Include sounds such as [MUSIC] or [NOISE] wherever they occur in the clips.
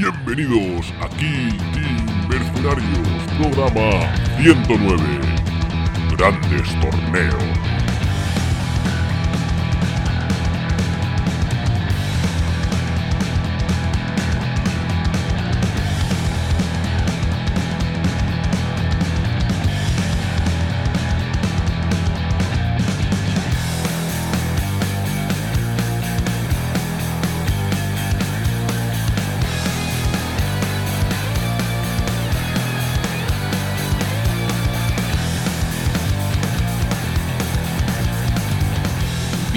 Bienvenidos aquí, Team Mercenarios, programa 109. Grandes torneos.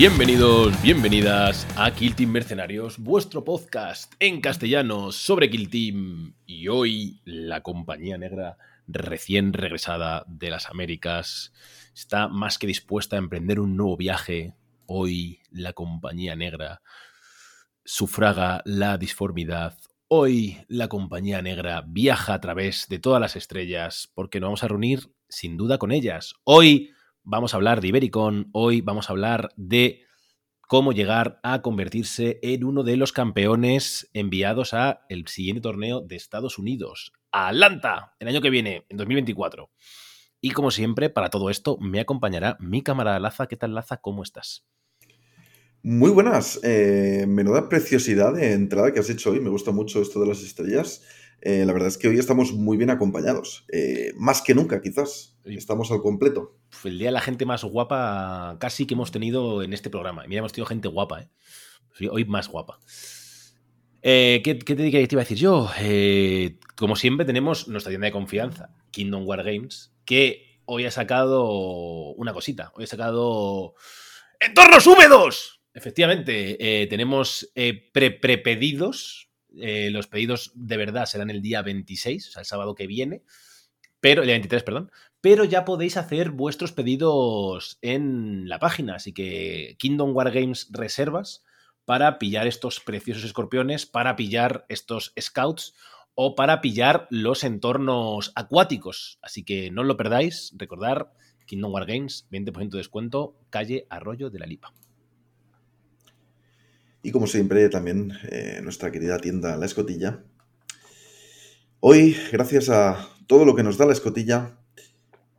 Bienvenidos, bienvenidas a Kill Team Mercenarios, vuestro podcast en castellano sobre Kill Team. Y hoy la compañía negra recién regresada de las Américas está más que dispuesta a emprender un nuevo viaje. Hoy la compañía negra sufraga la disformidad. Hoy la compañía negra viaja a través de todas las estrellas porque nos vamos a reunir sin duda con ellas. Hoy vamos a hablar de Ibericon, hoy vamos a hablar de cómo llegar a convertirse en uno de los campeones enviados a el siguiente torneo de Estados Unidos, Atlanta, el año que viene, en 2024. Y como siempre, para todo esto me acompañará mi camarada Laza. ¿Qué tal, Laza? ¿Cómo estás? Muy buenas. Eh, menuda preciosidad de entrada que has hecho hoy. Me gusta mucho esto de las estrellas. Eh, la verdad es que hoy estamos muy bien acompañados. Eh, más que nunca, quizás. Estamos al completo. El día de la gente más guapa casi que hemos tenido en este programa. Mira, hemos tenido gente guapa, ¿eh? Hoy más guapa. Eh, ¿qué, te, iba a decir yo? como siempre, tenemos nuestra tienda de confianza, Kingdom War Games, que hoy ha sacado una cosita. Hoy ha sacado. ¡Entornos húmedos! Efectivamente, tenemos pre-pedidos eh, los pedidos de verdad serán el día 26, o sea, el sábado que viene, pero el día 23, perdón, pero ya podéis hacer vuestros pedidos en la página, así que Kingdom War Games reservas para pillar estos preciosos escorpiones, para pillar estos scouts o para pillar los entornos acuáticos. Así que no lo perdáis, recordar Kingdom War Games, 20% de descuento, calle Arroyo de la Lipa. Y como siempre, también eh, nuestra querida tienda La Escotilla. Hoy, gracias a todo lo que nos da La Escotilla,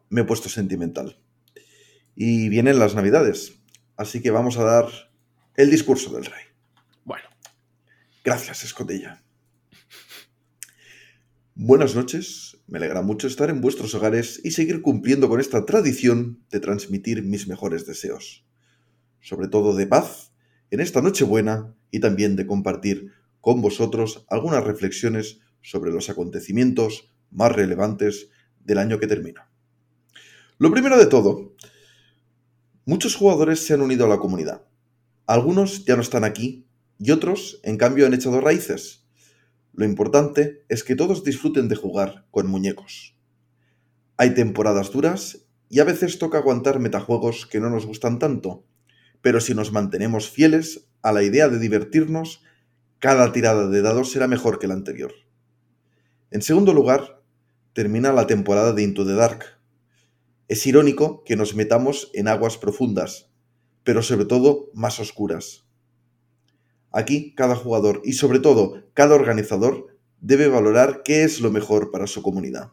me he puesto sentimental. Y vienen las Navidades, así que vamos a dar el discurso del rey. Bueno. Gracias, Escotilla. Buenas noches, me alegra mucho estar en vuestros hogares y seguir cumpliendo con esta tradición de transmitir mis mejores deseos, sobre todo de paz en esta Nochebuena y también de compartir con vosotros algunas reflexiones sobre los acontecimientos más relevantes del año que termina. Lo primero de todo, muchos jugadores se han unido a la comunidad. Algunos ya no están aquí y otros, en cambio, han echado raíces. Lo importante es que todos disfruten de jugar con muñecos. Hay temporadas duras y a veces toca aguantar metajuegos que no nos gustan tanto, pero si nos mantenemos fieles a la idea de divertirnos, cada tirada de dados será mejor que la anterior. En segundo lugar, termina la temporada de Into the Dark. Es irónico que nos metamos en aguas profundas, pero sobre todo más oscuras. Aquí cada jugador y sobre todo cada organizador debe valorar qué es lo mejor para su comunidad.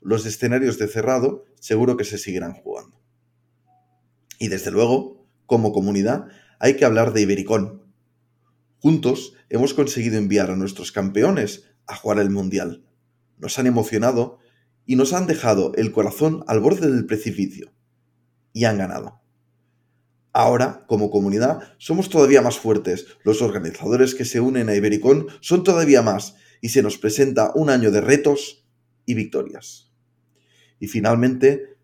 Los escenarios de cerrado seguro que se seguirán jugando. Y desde luego, como comunidad, hay que hablar de Ibericón. Juntos hemos conseguido enviar a nuestros campeones a jugar el Mundial. Nos han emocionado y nos han dejado el corazón al borde del precipicio. Y han ganado. Ahora, como comunidad, somos todavía más fuertes. Los organizadores que se unen a Ibericón son todavía más y se nos presenta un año de retos y victorias. Y finalmente,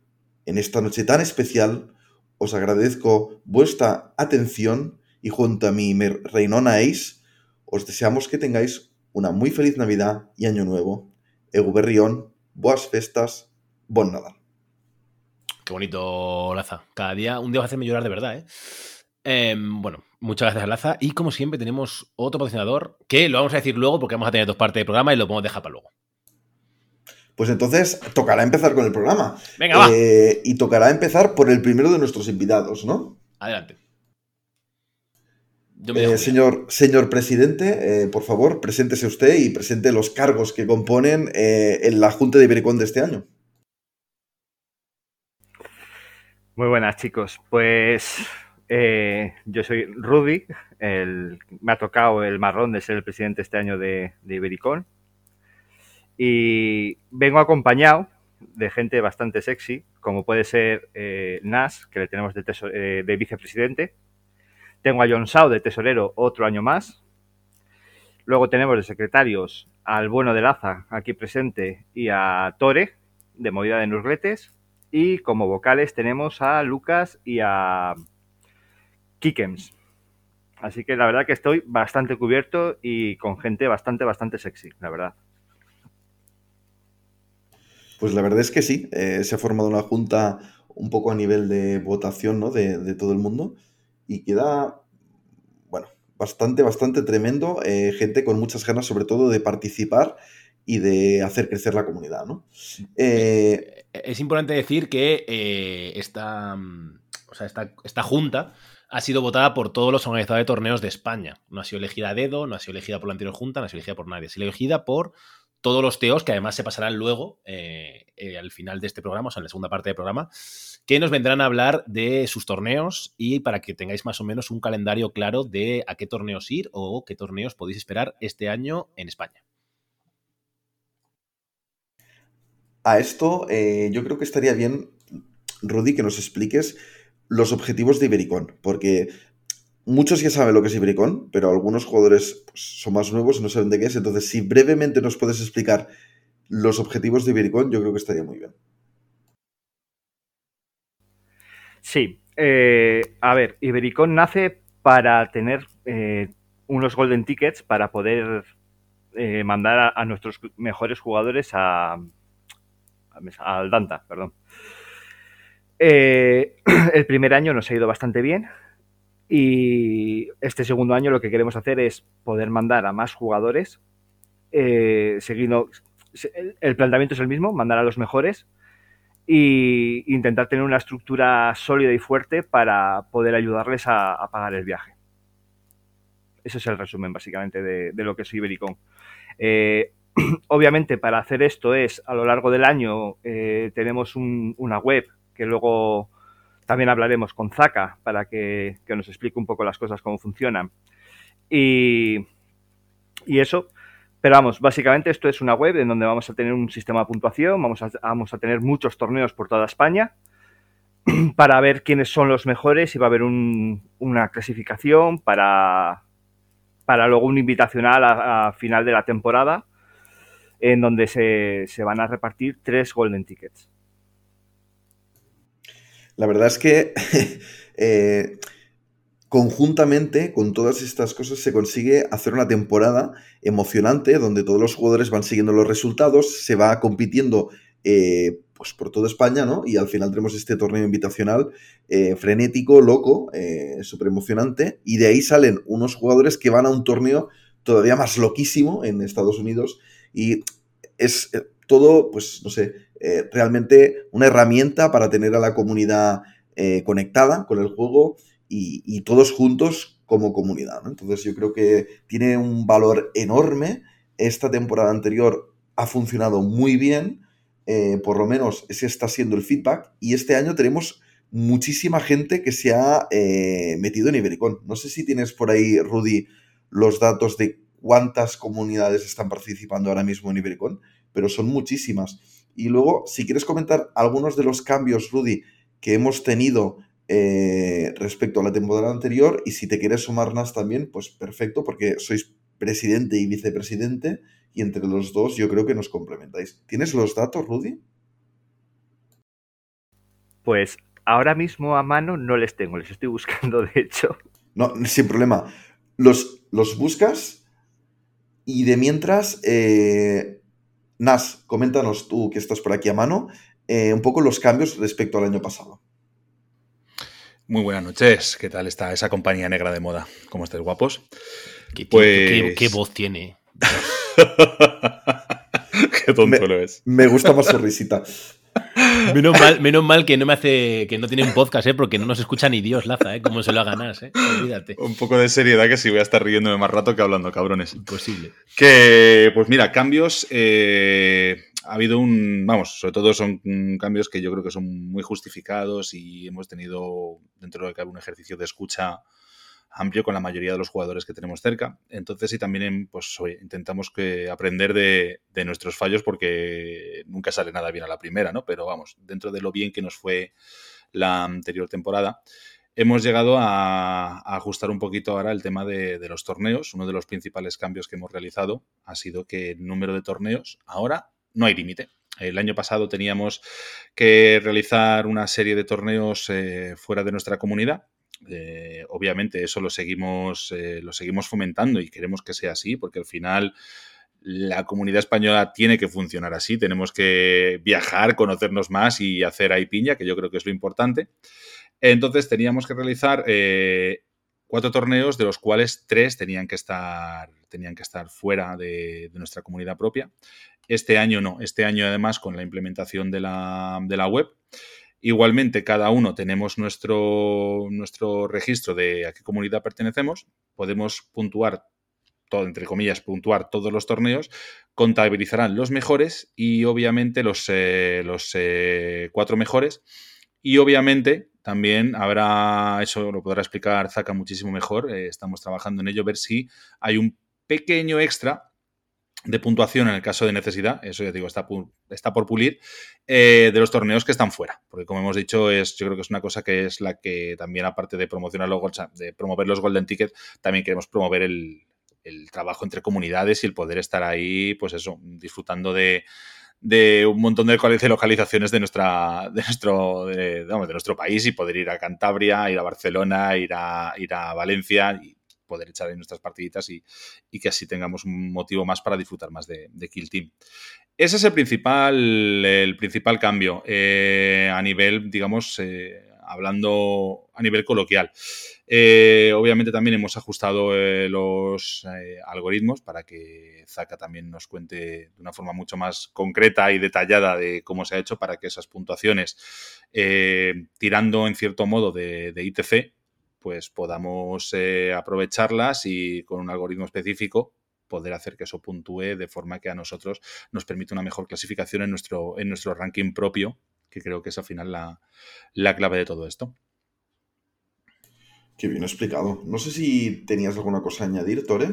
en esta noche tan especial, os agradezco vuestra atención y junto a mi reinona Ace, os deseamos que tengáis una muy feliz Navidad y Año Nuevo. Eguberrión, boas festas, bon Nadal. Qué bonito, Laza. Cada día, un día va a hacerme llorar de verdad, ¿eh? Em, bueno, muchas gracias, Laza. Y como siempre, tenemos otro patrocinador que lo vamos a decir luego porque vamos a tener dos partes del programa y lo podemos dejar para luego. Pues entonces tocará empezar con el programa. Venga, va. Eh, y tocará empezar por el primero de nuestros invitados, ¿no? Adelante. Eh, señor, señor presidente, eh, por favor, preséntese usted y presente los cargos que componen eh, en la Junta de Ibericón de este año. Muy buenas, chicos. Pues yo soy Rudy. me ha tocado el marrón de ser el presidente este año de, de Ibericón. Y vengo acompañado de gente bastante sexy, como puede ser Nas, que le tenemos de, de vicepresidente tengo a John Sau de tesorero otro año más. Luego tenemos de secretarios al bueno de Laza, aquí presente, y a Tore, de movida de Nurgletes. Y como vocales tenemos a Lucas y a Kikems. Así que la verdad que estoy bastante cubierto y con gente bastante, bastante sexy, la verdad. Pues la verdad es que sí, eh, se ha formado una junta un poco a nivel de votación ¿no? de, todo el mundo y queda, bueno, bastante, bastante tremendo. Eh, gente con muchas ganas, sobre todo, de participar y de hacer crecer la comunidad, ¿no? Eh, es importante decir que esta, mm, o sea, esta, junta ha sido votada por todos los organizadores de torneos de España. No ha sido elegida a dedo, no ha sido elegida por la anterior junta, no ha sido elegida por nadie. Ha sido elegida por todos los teos que además se pasarán luego al final de este programa, o sea, en la segunda parte del programa, que nos vendrán a hablar de sus torneos y para que tengáis más o menos un calendario claro de a qué torneos ir o qué torneos podéis esperar este año en España. A esto eh, yo creo que estaría bien, Rudy, que nos expliques los objetivos de Ibericón, porque muchos ya saben lo que es Ibericón, pero algunos jugadores pues, son más nuevos y no saben de qué es. Entonces, si brevemente nos puedes explicar los objetivos de Ibericón, yo creo que estaría muy bien. Sí. Eh, a ver, Ibericón nace para tener eh, unos golden tickets para poder eh, mandar a, nuestros mejores jugadores a, al Danta, perdón. [CLEARS THROAT] el primer año nos ha ido bastante bien y este segundo año lo que queremos hacer es poder mandar a más jugadores, seguido, el planteamiento es el mismo, mandar a los mejores y intentar tener una estructura sólida y fuerte para poder ayudarles a, pagar el viaje. Ese es el resumen básicamente de, lo que es Ibericon. Eh, [CLEARS THROAT] obviamente para hacer esto es a lo largo del año eh, tenemos una web que luego también hablaremos con Zaka para que, nos explique un poco las cosas, cómo funcionan. Y, eso, pero vamos, básicamente esto es una web en donde vamos a tener un sistema de puntuación, vamos a, vamos a tener muchos torneos por toda España [CLEARS THROAT] para ver quiénes son los mejores y va a haber una clasificación para, para luego un invitacional a, final de la temporada en donde se, se, van a repartir tres golden tickets. La verdad es que [LAUGHS] eh, conjuntamente con todas estas cosas se consigue hacer una temporada emocionante donde todos los jugadores van siguiendo los resultados, se va compitiendo eh, pues por toda España, ¿no? Y al final tenemos este torneo invitacional eh, frenético, loco, súper emocionante, y de ahí salen unos jugadores que van a un torneo todavía más loquísimo en Estados Unidos y es todo, pues, no sé, realmente una herramienta para tener a la comunidad conectada con el juego y, todos juntos como comunidad. Entonces yo creo que tiene un valor enorme. Esta temporada anterior ha funcionado muy bien, eh, por lo menos ese está siendo el feedback, y este año tenemos muchísima gente que se ha eh, metido en Ibericon. No sé si tienes por ahí, Rudy, los datos de cuántas comunidades están participando ahora mismo en Ibericon, pero son muchísimas. Y luego, si quieres comentar algunos de los cambios, Rudy, que hemos tenido eh, respecto a la temporada anterior y si te quieres sumar más también, pues perfecto, porque sois presidente y vicepresidente y entre los dos yo creo que nos complementáis. ¿Tienes los datos, Rudy? Pues ahora mismo a mano no les tengo, les estoy buscando de hecho. No, sin problema. Los, los buscas y de mientras, eh, Nas, coméntanos tú que estás por aquí a mano, eh, un poco los cambios respecto al año pasado. Muy buenas noches. ¿Qué tal está esa compañía negra de moda? ¿Cómo estáis, guapos? ¿Qué, pues voz tiene? [LAUGHS] qué tonto lo es. Me gusta más su risita. [LAUGHS] [LAUGHS] Menos mal, menos mal que no me hace, que no tiene un podcast, ¿eh? porque no nos escucha ni Dios, Laza, ¿eh? Como se lo haga Nas, ¿eh? Olvídate. Un poco de seriedad que sí voy a estar riéndome más rato que hablando, cabrones. Imposible. Que, pues mira, cambios. eh, ha habido un. Vamos, sobre todo son cambios que yo creo que son muy justificados y hemos tenido, dentro de un ejercicio de escucha amplio con la mayoría de los jugadores que tenemos cerca. Entonces, y también pues, intentamos que aprender de, nuestros fallos porque nunca sale nada bien a la primera, ¿no? Pero vamos, dentro de lo bien que nos fue la anterior temporada, hemos llegado a, ajustar un poquito ahora el tema de, de los torneos. Uno de los principales cambios que hemos realizado ha sido que el número de torneos ahora no hay límite. El año pasado teníamos que realizar una serie de torneos eh, fuera de nuestra comunidad. Eh, obviamente eso lo seguimos, eh, lo seguimos fomentando y queremos que sea así, porque al final la comunidad española tiene que funcionar así. Tenemos que viajar, conocernos más y hacer ahí piña, que yo creo que es lo importante. Entonces teníamos que realizar eh, cuatro torneos, de los cuales tres tenían que estar, tenían que estar fuera de, de nuestra comunidad propia. Este año no, este año además con la implementación de la, de la web. Igualmente, cada uno tenemos nuestro, nuestro registro de a qué comunidad pertenecemos. Podemos puntuar, todo, entre comillas, puntuar todos los torneos. Contabilizarán los mejores y obviamente los, eh, los eh, cuatro mejores. Y obviamente también habrá, eso lo podrá explicar Zaka muchísimo mejor. eh, estamos trabajando en ello, ver si hay un pequeño extra de puntuación en el caso de necesidad, eso ya digo, está, está por pulir, eh, de los torneos que están fuera. Porque como hemos dicho, es, yo creo que es una cosa que es la que también, aparte de promocionar los, de promover los Golden Tickets, también queremos promover el, el trabajo entre comunidades y el poder estar ahí, pues eso, disfrutando de, de un montón de locali- de localizaciones de nuestra de nuestro de nuestro país y poder ir a Cantabria, ir a Barcelona, ir a ir a Valencia y poder echar ahí nuestras partiditas y, y que así tengamos un motivo más para disfrutar más de, Kill Team. Ese es el principal, el principal cambio eh, a nivel, digamos, eh, hablando a nivel coloquial. Eh, obviamente también hemos ajustado los algoritmos para que Zaka también nos cuente de una forma mucho más concreta y detallada de cómo se ha hecho para que esas puntuaciones, tirando en cierto modo de ITC, pues podamos eh, aprovecharlas y con un algoritmo específico poder hacer que eso puntúe de forma que a nosotros nos permita una mejor clasificación en nuestro, en nuestro ranking propio, que creo que es al final la, la clave de todo esto. Qué bien explicado. No sé si tenías alguna cosa a añadir, Tore.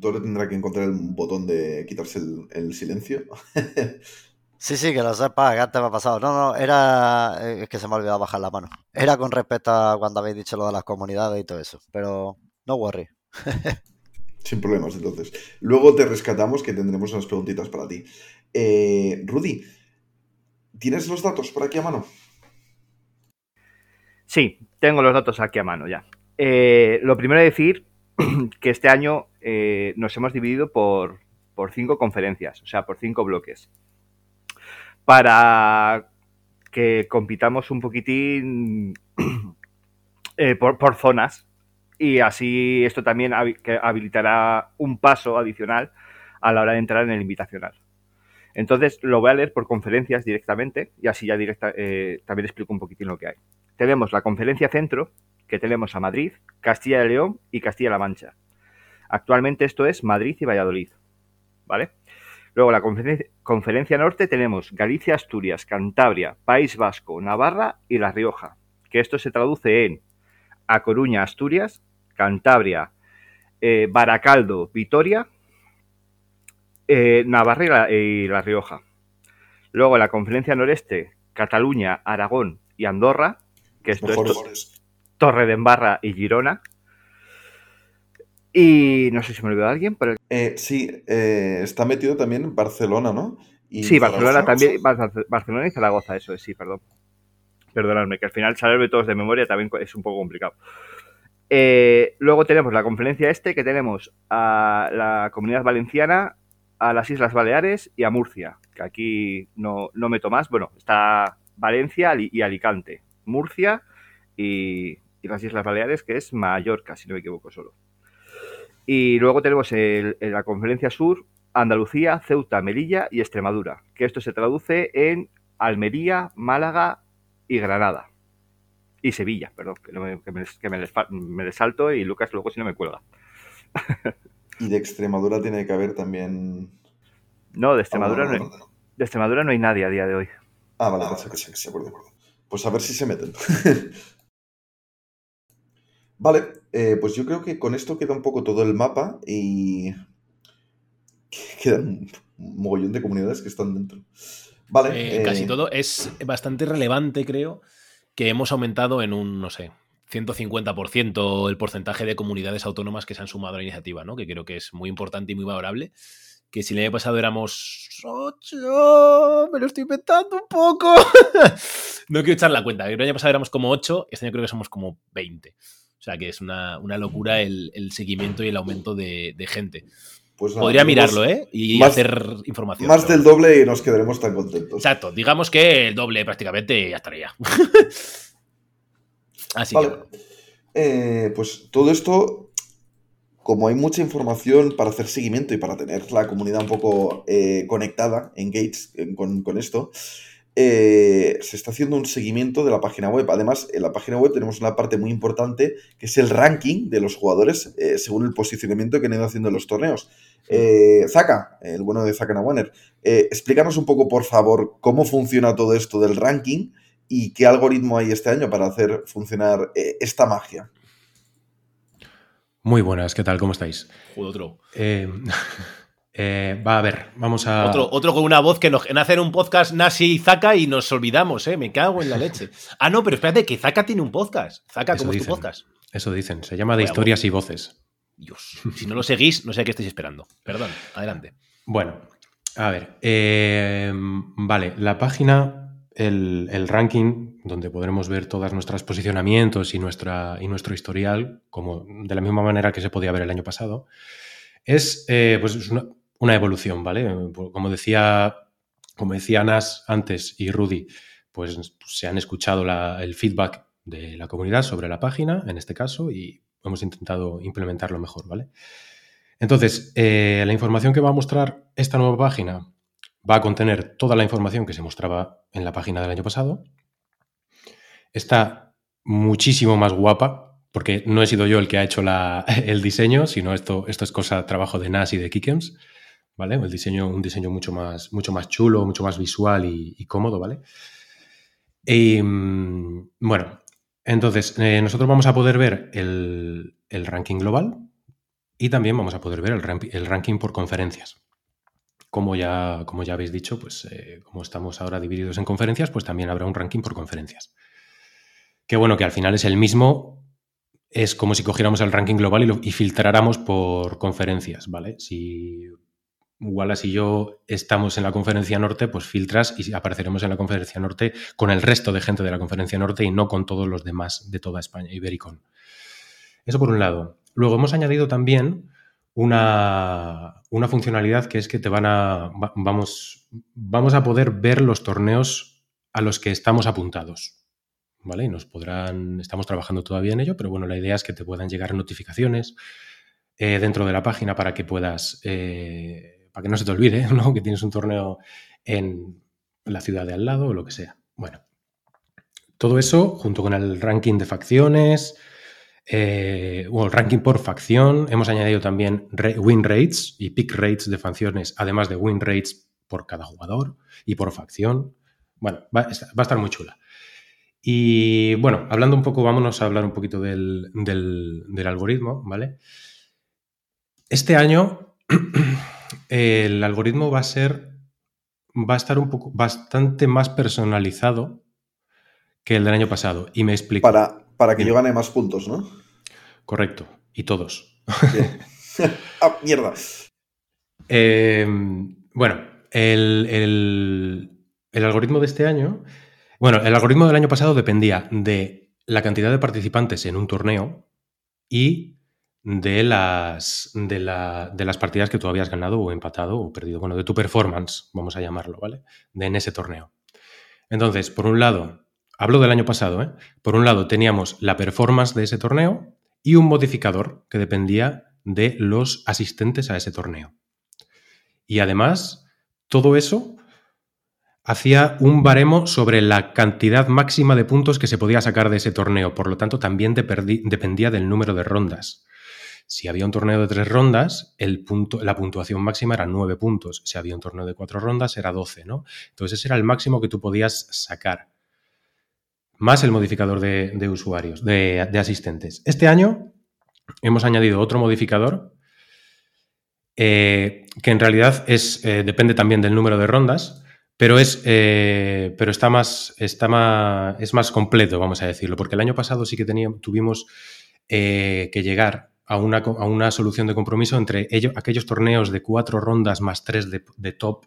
Tore tendrá que encontrar el botón de quitarse el silencio. [LAUGHS] Sí, sí, que lo sepa, que antes me ha pasado. No, no, era. eh, Es que se me ha olvidado bajar la mano. Era con respecto a cuando habéis dicho lo de las comunidades y todo eso. Pero no worry. [LAUGHS] Sin problemas, entonces. Luego te rescatamos que tendremos unas preguntitas para ti. Eh, Rudy, ¿tienes los datos por aquí a mano? Sí, tengo los datos aquí a mano ya. Eh, lo primero es decir [CLEARS THROAT] que este año eh, nos hemos dividido por, por cinco conferencias, o sea, por cinco bloques. Para que compitamos un poquitín [CLEARS THROAT] eh, por, zonas y así esto también habilitará un paso adicional a la hora de entrar en el invitacional. Entonces lo voy a leer por conferencias directamente y así ya directa, eh, también explico un poquitín lo que hay tenemos la conferencia centro, que tenemos a Madrid, Castilla y León y Castilla-La Mancha. Actualmente esto es Madrid y Valladolid. ¿Vale? Luego la conferen- conferencia norte tenemos Galicia, Asturias, Cantabria, País Vasco, Navarra y La Rioja. Que esto se traduce en A Coruña, Asturias, Cantabria, eh, Baracaldo, Vitoria, eh, Navarra y la, y La Rioja. Luego la conferencia noreste, Cataluña, Aragón y Andorra, que esto es Torre de Embarra y Girona. Y no sé si me olvidó alguien, pero Eh, sí, eh, está metido también en Barcelona, ¿no? Y sí, Barcelona también, Bar- Barcelona y Zaragoza, eso es, sí, perdón. Perdonadme, que al final saberme todos de memoria también es un poco complicado. Eh, luego tenemos la conferencia este, que tenemos a la Comunidad Valenciana, a las Islas Baleares y a Murcia, que aquí no, no meto más. Bueno, está Valencia y Alicante, Murcia y, y las Islas Baleares, que es Mallorca, si no me equivoco solo. Y luego tenemos el- en la conferencia sur Andalucía, Ceuta, Melilla y Extremadura, que esto se traduce en Almería, Málaga y Granada. Y Sevilla, perdón, que, no me, que me, que me les fa- me les salto y Lucas luego si no me cuelga. [LAUGHS] Y de Extremadura tiene que haber también. No, de Extremadura, Ah, no hay, de Extremadura no hay nadie a día de hoy. Ah, vale, pensé que sí, que sí, de acuerdo, de acuerdo. Pues a ver si se meten. [LAUGHS] vale, eh, pues yo creo que con esto queda un poco todo el mapa y [LAUGHS] quedan un mogollón de comunidades que están dentro. Vale. Eh, casi eh, todo es bastante relevante, creo, que hemos aumentado en un, no sé, 150% el porcentaje de comunidades autónomas que se han sumado a la iniciativa, ¿no? Que creo que es muy importante y muy valorable. Que si el año pasado éramos 8, me lo estoy inventando un poco. [LAUGHS] no quiero echar la cuenta. El año pasado éramos como 8, este año creo que somos como 20. O sea que es una, una locura el, el seguimiento y el aumento de, de gente. pues nada, Podría mirarlo, ¿eh? Y más- hacer información. Más pero- del doble y nos quedaremos tan contentos. Exacto, digamos que el doble prácticamente ya estaría. [LAUGHS] Así Vale. que. Eh, pues todo esto, como hay mucha información para hacer seguimiento y para tener la comunidad un poco eh, conectada, engaged eh, con, con esto, eh, se está haciendo un seguimiento de la página web. Además, en la página web tenemos una parte muy importante que es el ranking de los jugadores eh, según el posicionamiento que han ido haciendo en los torneos. Eh, Zaka, el bueno de Zaka Nawaner, eh, explícanos un poco, por favor, cómo funciona todo esto del ranking y qué algoritmo hay este año para hacer funcionar eh, esta magia. Muy buenas, ¿qué tal? ¿Cómo estáis? Joder, otro. [LAUGHS] Eh, va a ver, vamos a. Otro, otro con una voz que nos, en hacer un podcast Nasi y Zaka y nos olvidamos, ¿eh? Me cago en la leche. [LAUGHS] Ah, no, pero espérate, que Zaka tiene un podcast. Zaka, ¿cómo es tu dicen. podcast? Eso dicen, se llama de historias y voces. Dios, si no lo seguís, no sé a qué estáis esperando. Perdón, adelante. Bueno, a ver, eh, vale, la página, el, el ranking, donde podremos ver todos nuestros posicionamientos y, nuestra, y nuestro historial, como de la misma manera que se podía ver el año pasado, es, eh, pues es una, una evolución, ¿vale? Como decía, como decía Nas antes y Rudy, pues se han escuchado el feedback de la comunidad sobre la página, en este caso, y hemos intentado implementarlo mejor, ¿vale? Entonces, eh, la información que va a mostrar esta nueva página va a contener toda la información que se mostraba en la página del año pasado. Está muchísimo más guapa, porque no he sido yo el que ha hecho [LAUGHS] el diseño, sino esto, esto es cosa, trabajo de Nas y de Kikems, ¿vale? El diseño, un diseño mucho más, mucho más chulo, mucho más visual y, cómodo, ¿vale? Y, mm, bueno, entonces, eh, nosotros vamos a poder ver el, el ranking global y también vamos a poder ver el, el ranking por conferencias. Como ya, como ya habéis dicho, pues eh, como estamos ahora divididos en conferencias, pues también habrá un ranking por conferencias. Que bueno, que al final es el mismo, es como si cogiéramos el ranking global y, y filtráramos por conferencias, ¿vale? Si Wallace y yo estamos en la conferencia norte, pues filtras y apareceremos en la conferencia norte con el resto de gente de la conferencia norte y no con todos los demás de toda España, Ibericon. Eso por un lado. Luego hemos añadido también una, una funcionalidad que es que te van a. va- Vamos, vamos a poder ver los torneos a los que estamos apuntados. ¿Vale? Y nos podrán. Estamos trabajando todavía en ello, pero bueno, la idea es que te puedan llegar notificaciones eh, dentro de la página para que puedas. eh, para que no se te olvide, [LAUGHS] ¿no? Que tienes un torneo en la ciudad de al lado o lo que sea. Bueno. Todo eso, junto con el ranking de facciones, eh, o el ranking por facción. Hemos añadido también win rates y pick rates de facciones, además de win rates por cada jugador y por facción. Bueno, va, a estar muy chula. Y bueno, hablando un poco, vámonos a hablar un poquito del- del algoritmo, ¿vale? Este año [CLEARS THROAT] el algoritmo va a ser, va a estar un poco, bastante más personalizado que el del año pasado. Y me explico. Para, para que yo gane más puntos, ¿no? Correcto. Y todos. [LAUGHS] Ah, mierda. Eh, bueno, el, el- el algoritmo de este año. Bueno, el algoritmo del año pasado dependía de la cantidad de participantes en un torneo y de las, de, de las partidas que tú habías ganado o empatado o perdido. Bueno, de tu performance, vamos a llamarlo, ¿vale? De en ese torneo. Entonces, por un lado, hablo del año pasado, ¿eh? Por un lado teníamos la performance de ese torneo y un modificador que dependía de los asistentes a ese torneo. Y además, todo eso hacía un baremo sobre la cantidad máxima de puntos que se podía sacar de ese torneo. Por lo tanto, también dependía del número de rondas. Si había un torneo de tres rondas, la puntuación máxima era nueve puntos. Si había un torneo de cuatro rondas, era doce, ¿no? Entonces ese era el máximo que tú podías sacar. Más el modificador de, usuarios, de, asistentes. Este año hemos añadido otro modificador eh, que en realidad es, eh, depende también del número de rondas, pero es eh, pero está más está más es más completo vamos a decirlo porque el año pasado sí que tuvimos que llegar a una, a una, solución de compromiso entre ellos, aquellos torneos de cuatro rondas más tres de, de, top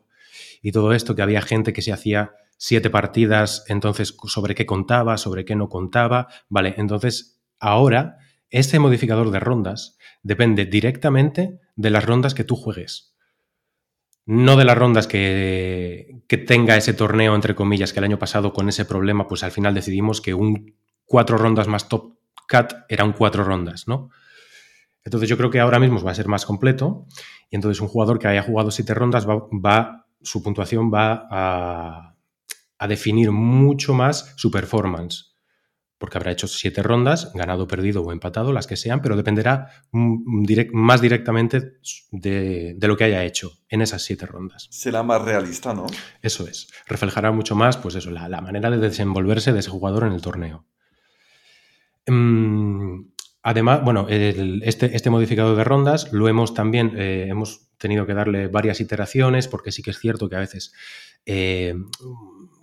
y todo esto que había gente que se hacía siete partidas entonces sobre qué contaba sobre qué no contaba vale entonces ahora este modificador de rondas depende directamente de las rondas que tú juegues no de las rondas que, tenga ese torneo, entre comillas, que el año pasado con ese problema, pues al final decidimos que un cuatro rondas más top cut eran cuatro rondas, ¿no? Entonces yo creo que ahora mismo va a ser más completo y entonces un jugador que haya jugado siete rondas va, su puntuación va a, a definir mucho más su performance porque habrá hecho siete rondas, ganado, perdido o empatado, las que sean, pero dependerá más directamente de, lo que haya hecho en esas siete rondas. Será más realista, ¿no? Eso es. Reflejará mucho más, pues eso, la, manera de desenvolverse de ese jugador en el torneo. Mm, además, bueno, este, este, modificador de rondas lo hemos también, eh, hemos tenido que darle varias iteraciones, porque sí que es cierto que a veces eh,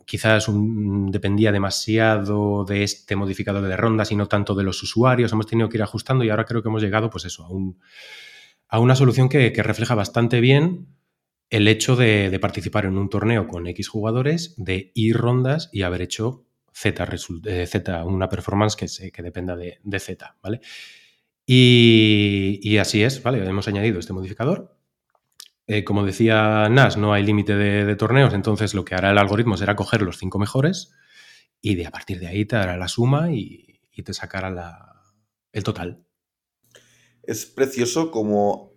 quizás dependía demasiado de este modificador de rondas y no tanto de los usuarios. Hemos tenido que ir ajustando y ahora creo que hemos llegado, pues eso, a, una solución que, refleja bastante bien el hecho de, participar en un torneo con X jugadores, de ir rondas y haber hecho Z, eh, Z una performance que, que dependa de, Z, ¿vale? Y, y, así es, ¿vale? Hemos añadido este modificador eh, como decía Nas, no hay límite de, torneos, entonces lo que hará el algoritmo será coger los cinco mejores y de a partir de ahí te dará la suma y, te sacará el total. Es precioso como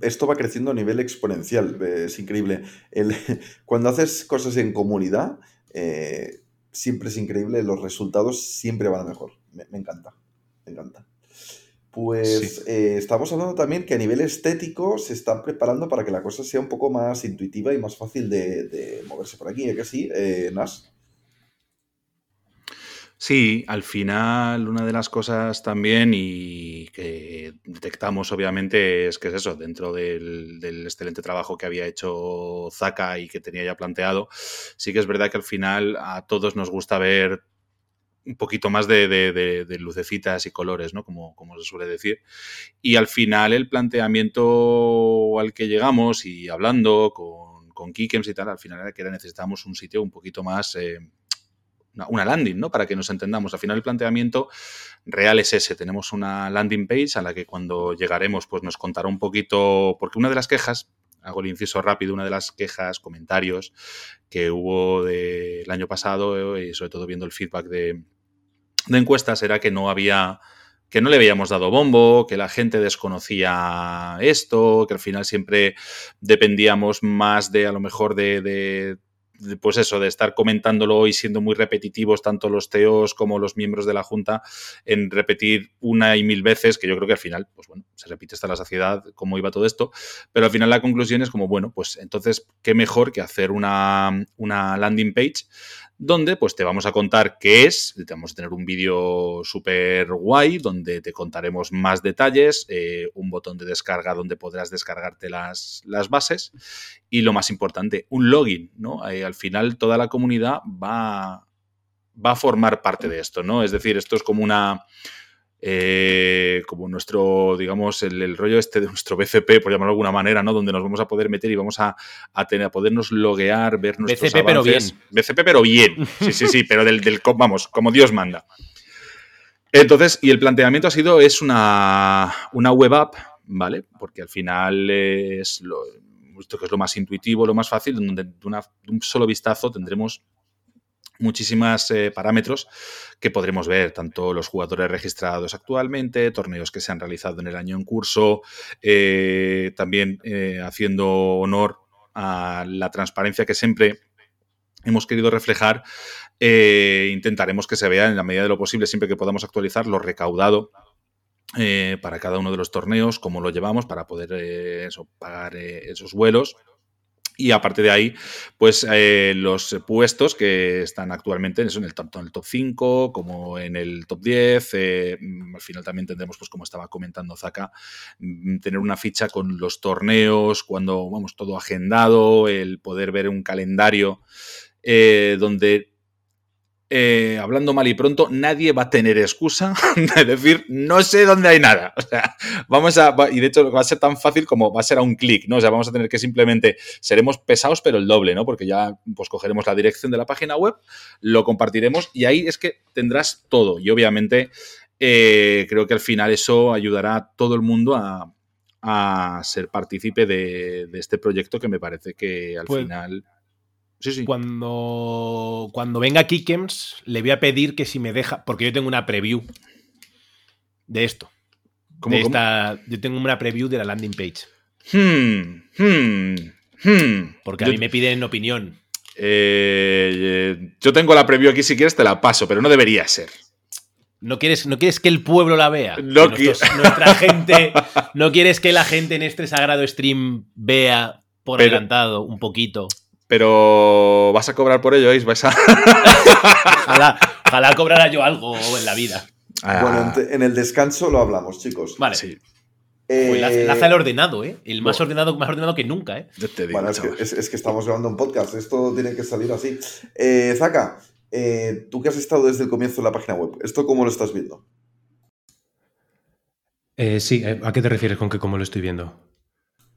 esto va creciendo a nivel exponencial, es increíble. [LAUGHS] cuando haces cosas en comunidad, eh, siempre es increíble, los resultados siempre van a mejor. me encanta, me encanta. Pues eh, estamos hablando también que a nivel estético se están preparando para que la cosa sea un poco más intuitiva y más fácil de, moverse por aquí, ¿eh que sí, eh, Nas? Sí, al final una de las cosas también y que detectamos obviamente es que es eso, dentro del, excelente trabajo que había hecho Zaka y que tenía ya planteado, sí que es verdad que al final a todos nos gusta ver un poquito más de, lucecitas y colores, ¿no? Como, como, se suele decir. Y al final el planteamiento al que llegamos y hablando con, con Kikems y tal, al final era que necesitamos un sitio un poquito más... Eh, una, landing, ¿no? Para que nos entendamos. Al final el planteamiento real es ese. Tenemos una landing page a la que cuando llegaremos pues nos contará un poquito, porque una de las quejas, hago el inciso rápido, una de las quejas, comentarios que hubo del año pasado y sobre todo viendo el feedback de, de encuestas era que no había que no le habíamos dado bombo, que la gente desconocía esto, que al final siempre dependíamos más de a lo mejor de, pues eso, de estar comentándolo y siendo muy repetitivos, tanto los teos como los miembros de la Junta, en repetir una y mil veces, que yo creo que al final, pues bueno, se repite hasta la saciedad cómo iba todo esto, pero al final la conclusión es como, bueno, pues entonces, qué mejor que hacer una, una landing page donde pues te vamos a contar qué es, vamos a tener un vídeo súper guay donde te contaremos más detalles, eh, un botón de descarga donde podrás descargarte las, las bases y lo más importante, un login, ¿no? Al final toda la comunidad va, va a formar parte de esto, ¿no? Es decir, esto es como una eh, como nuestro, digamos, el, rollo este de nuestro BCP, por llamarlo de alguna manera, ¿no? Donde nos vamos a poder meter y vamos a, tener, a podernos loguear, ver nuestros BCP, pero bien. BCP, pero bien. Sí, sí, sí, pero del, del, vamos, como Dios manda. Entonces, y el planteamiento ha sido, es una, una web app, ¿vale? Porque al final es lo, esto que es lo más intuitivo, lo más fácil, donde de, un solo vistazo tendremos muchísimos eh, parámetros que podremos ver, tanto los jugadores registrados actualmente, torneos que se han realizado en el año en curso, eh, también eh, haciendo honor a la transparencia que siempre hemos querido reflejar, eh, intentaremos que se vea en la medida de lo posible, siempre que podamos actualizar, lo recaudado eh, para cada uno de los torneos, cómo lo llevamos para poder pagar esos vuelos. Y aparte de ahí, pues eh, los puestos que están actualmente eso, en el tanto en el top 5 como en el top 10. eh, mm, al final también tendremos, pues como estaba comentando Zaka, mm, tener una ficha con los torneos, cuando vamos todo agendado, el poder ver un calendario eh, donde eh, hablando mal y pronto, nadie va a tener excusa [LAUGHS] de decir, no sé dónde hay nada. [LAUGHS] O sea, vamos a, y de hecho va a ser tan fácil como va a ser a un clic, ¿no? O sea, vamos a tener que simplemente, seremos pesados, pero el doble, ¿no? Porque ya, pues cogeremos la dirección de la página web, lo compartiremos y ahí es que tendrás todo. Y obviamente, eh, creo que al final eso ayudará a todo el mundo a, a ser partícipe de, de este proyecto que me parece que al Pues- final... Sí, sí. Cuando, cuando venga Kikems, le voy a pedir que si me deja, porque yo tengo una preview de esto. ¿Cómo, de cómo? esta- yo tengo una preview de la landing page. Hmm, hmm, hmm. Porque Yo- a mí me piden opinión. eh, eh, yo tengo la preview aquí, si quieres te la paso, pero no debería ser. ¿No quieres, ¿No quieres que el pueblo la vea? No nuestros- nuestra [LAUGHS] gente. ¿No quieres que la gente en este sagrado stream vea por Pero- adelantado un poquito? Pero vas a cobrar por ello, ¿veis? Vais a... [LAUGHS] Ojalá, ojalá cobrara yo algo en la vida. Bueno, Ah, en, te- en el descanso lo hablamos, chicos. Vale. sí, Eh, laza, laza el ordenado, ¿eh? El más bueno. ordenado, más ordenado que nunca, ¿eh? yo te digo, Bueno, es que, chaval. es- es que estamos grabando un podcast, esto tiene que salir así. Eh, Zaka, eh, tú que has estado desde el comienzo en la página web, ¿esto cómo lo estás viendo? Eh, sí, eh, ¿a qué te refieres con que cómo lo estoy viendo?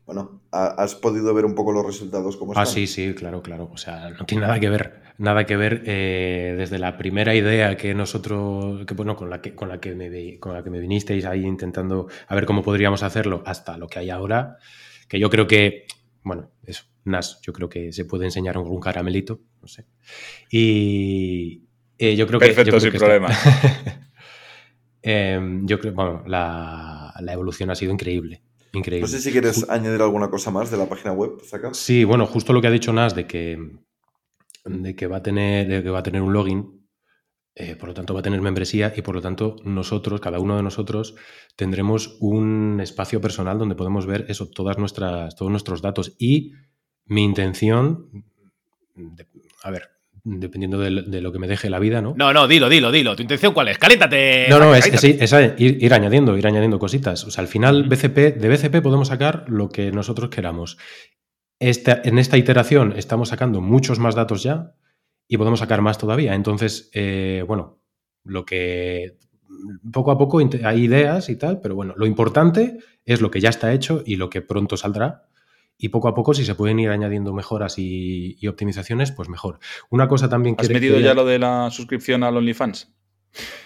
Bueno, ¿ha- ¿has podido ver un poco los resultados como Ah, están? sí, sí, claro, claro. O sea, no tiene nada que ver. Nada que ver eh, desde la primera idea que nosotros, que bueno, con la que, con la que me con la que me vinisteis ahí intentando a ver cómo podríamos hacerlo, hasta lo que hay ahora, que yo creo que, bueno, eso, Nas, yo creo que se puede enseñar un caramelito, no sé. Y eh, yo creo que. yo Perfecto, sin que problema. [LAUGHS] Em, yo creo, bueno, la, la evolución ha sido increíble. Increíble. No sé si quieres añadir alguna cosa más de la página web, Zaka. Sí, bueno, justo lo que ha dicho Nas de que, de que, va, a tener, de que va a tener un login, eh, por lo tanto va a tener membresía y por lo tanto nosotros, cada uno de nosotros, tendremos un espacio personal donde podemos ver eso, todas nuestras, todos nuestros datos. Y mi intención, de- a ver, dependiendo de, de lo que me deje la vida, ¿no? No, no, dilo, dilo, dilo. ¿Tu intención cuál es? ¡Caléntate! No, no, es, es- es ir, ir añadiendo, ir añadiendo cositas. O sea, al final, BCP, de BCP podemos sacar lo que nosotros queramos. Esta- en esta iteración estamos sacando muchos más datos ya y podemos sacar más todavía. Entonces, eh, bueno, lo que poco a poco hay ideas y tal, pero bueno, lo importante es lo que ya está hecho y lo que pronto saldrá. Y poco a poco, si se pueden ir añadiendo mejoras y, y optimizaciones, pues mejor. Una cosa también que... ¿Has metido ya lo de la suscripción al OnlyFans?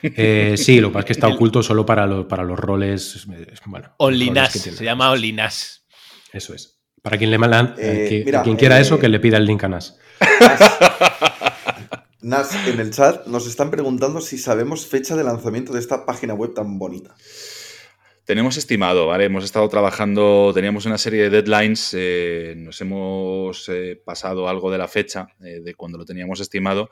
Eh, sí, lo que pasa es que está [LAUGHS] oculto solo para, lo- para los roles. Bueno, Only roles Nas, que tiene. se llama Only Nas. Eso es. Para quien le malan, Eh, eh, que- mira, quien quiera eh, eso, que le pida el link a Nas. [LAUGHS] Nas, en el chat nos están preguntando si sabemos fecha de lanzamiento de esta página web tan bonita. Tenemos estimado, ¿vale? Hemos estado trabajando, teníamos una serie de deadlines, eh, nos hemos eh, pasado algo de la fecha eh, de cuando lo teníamos estimado,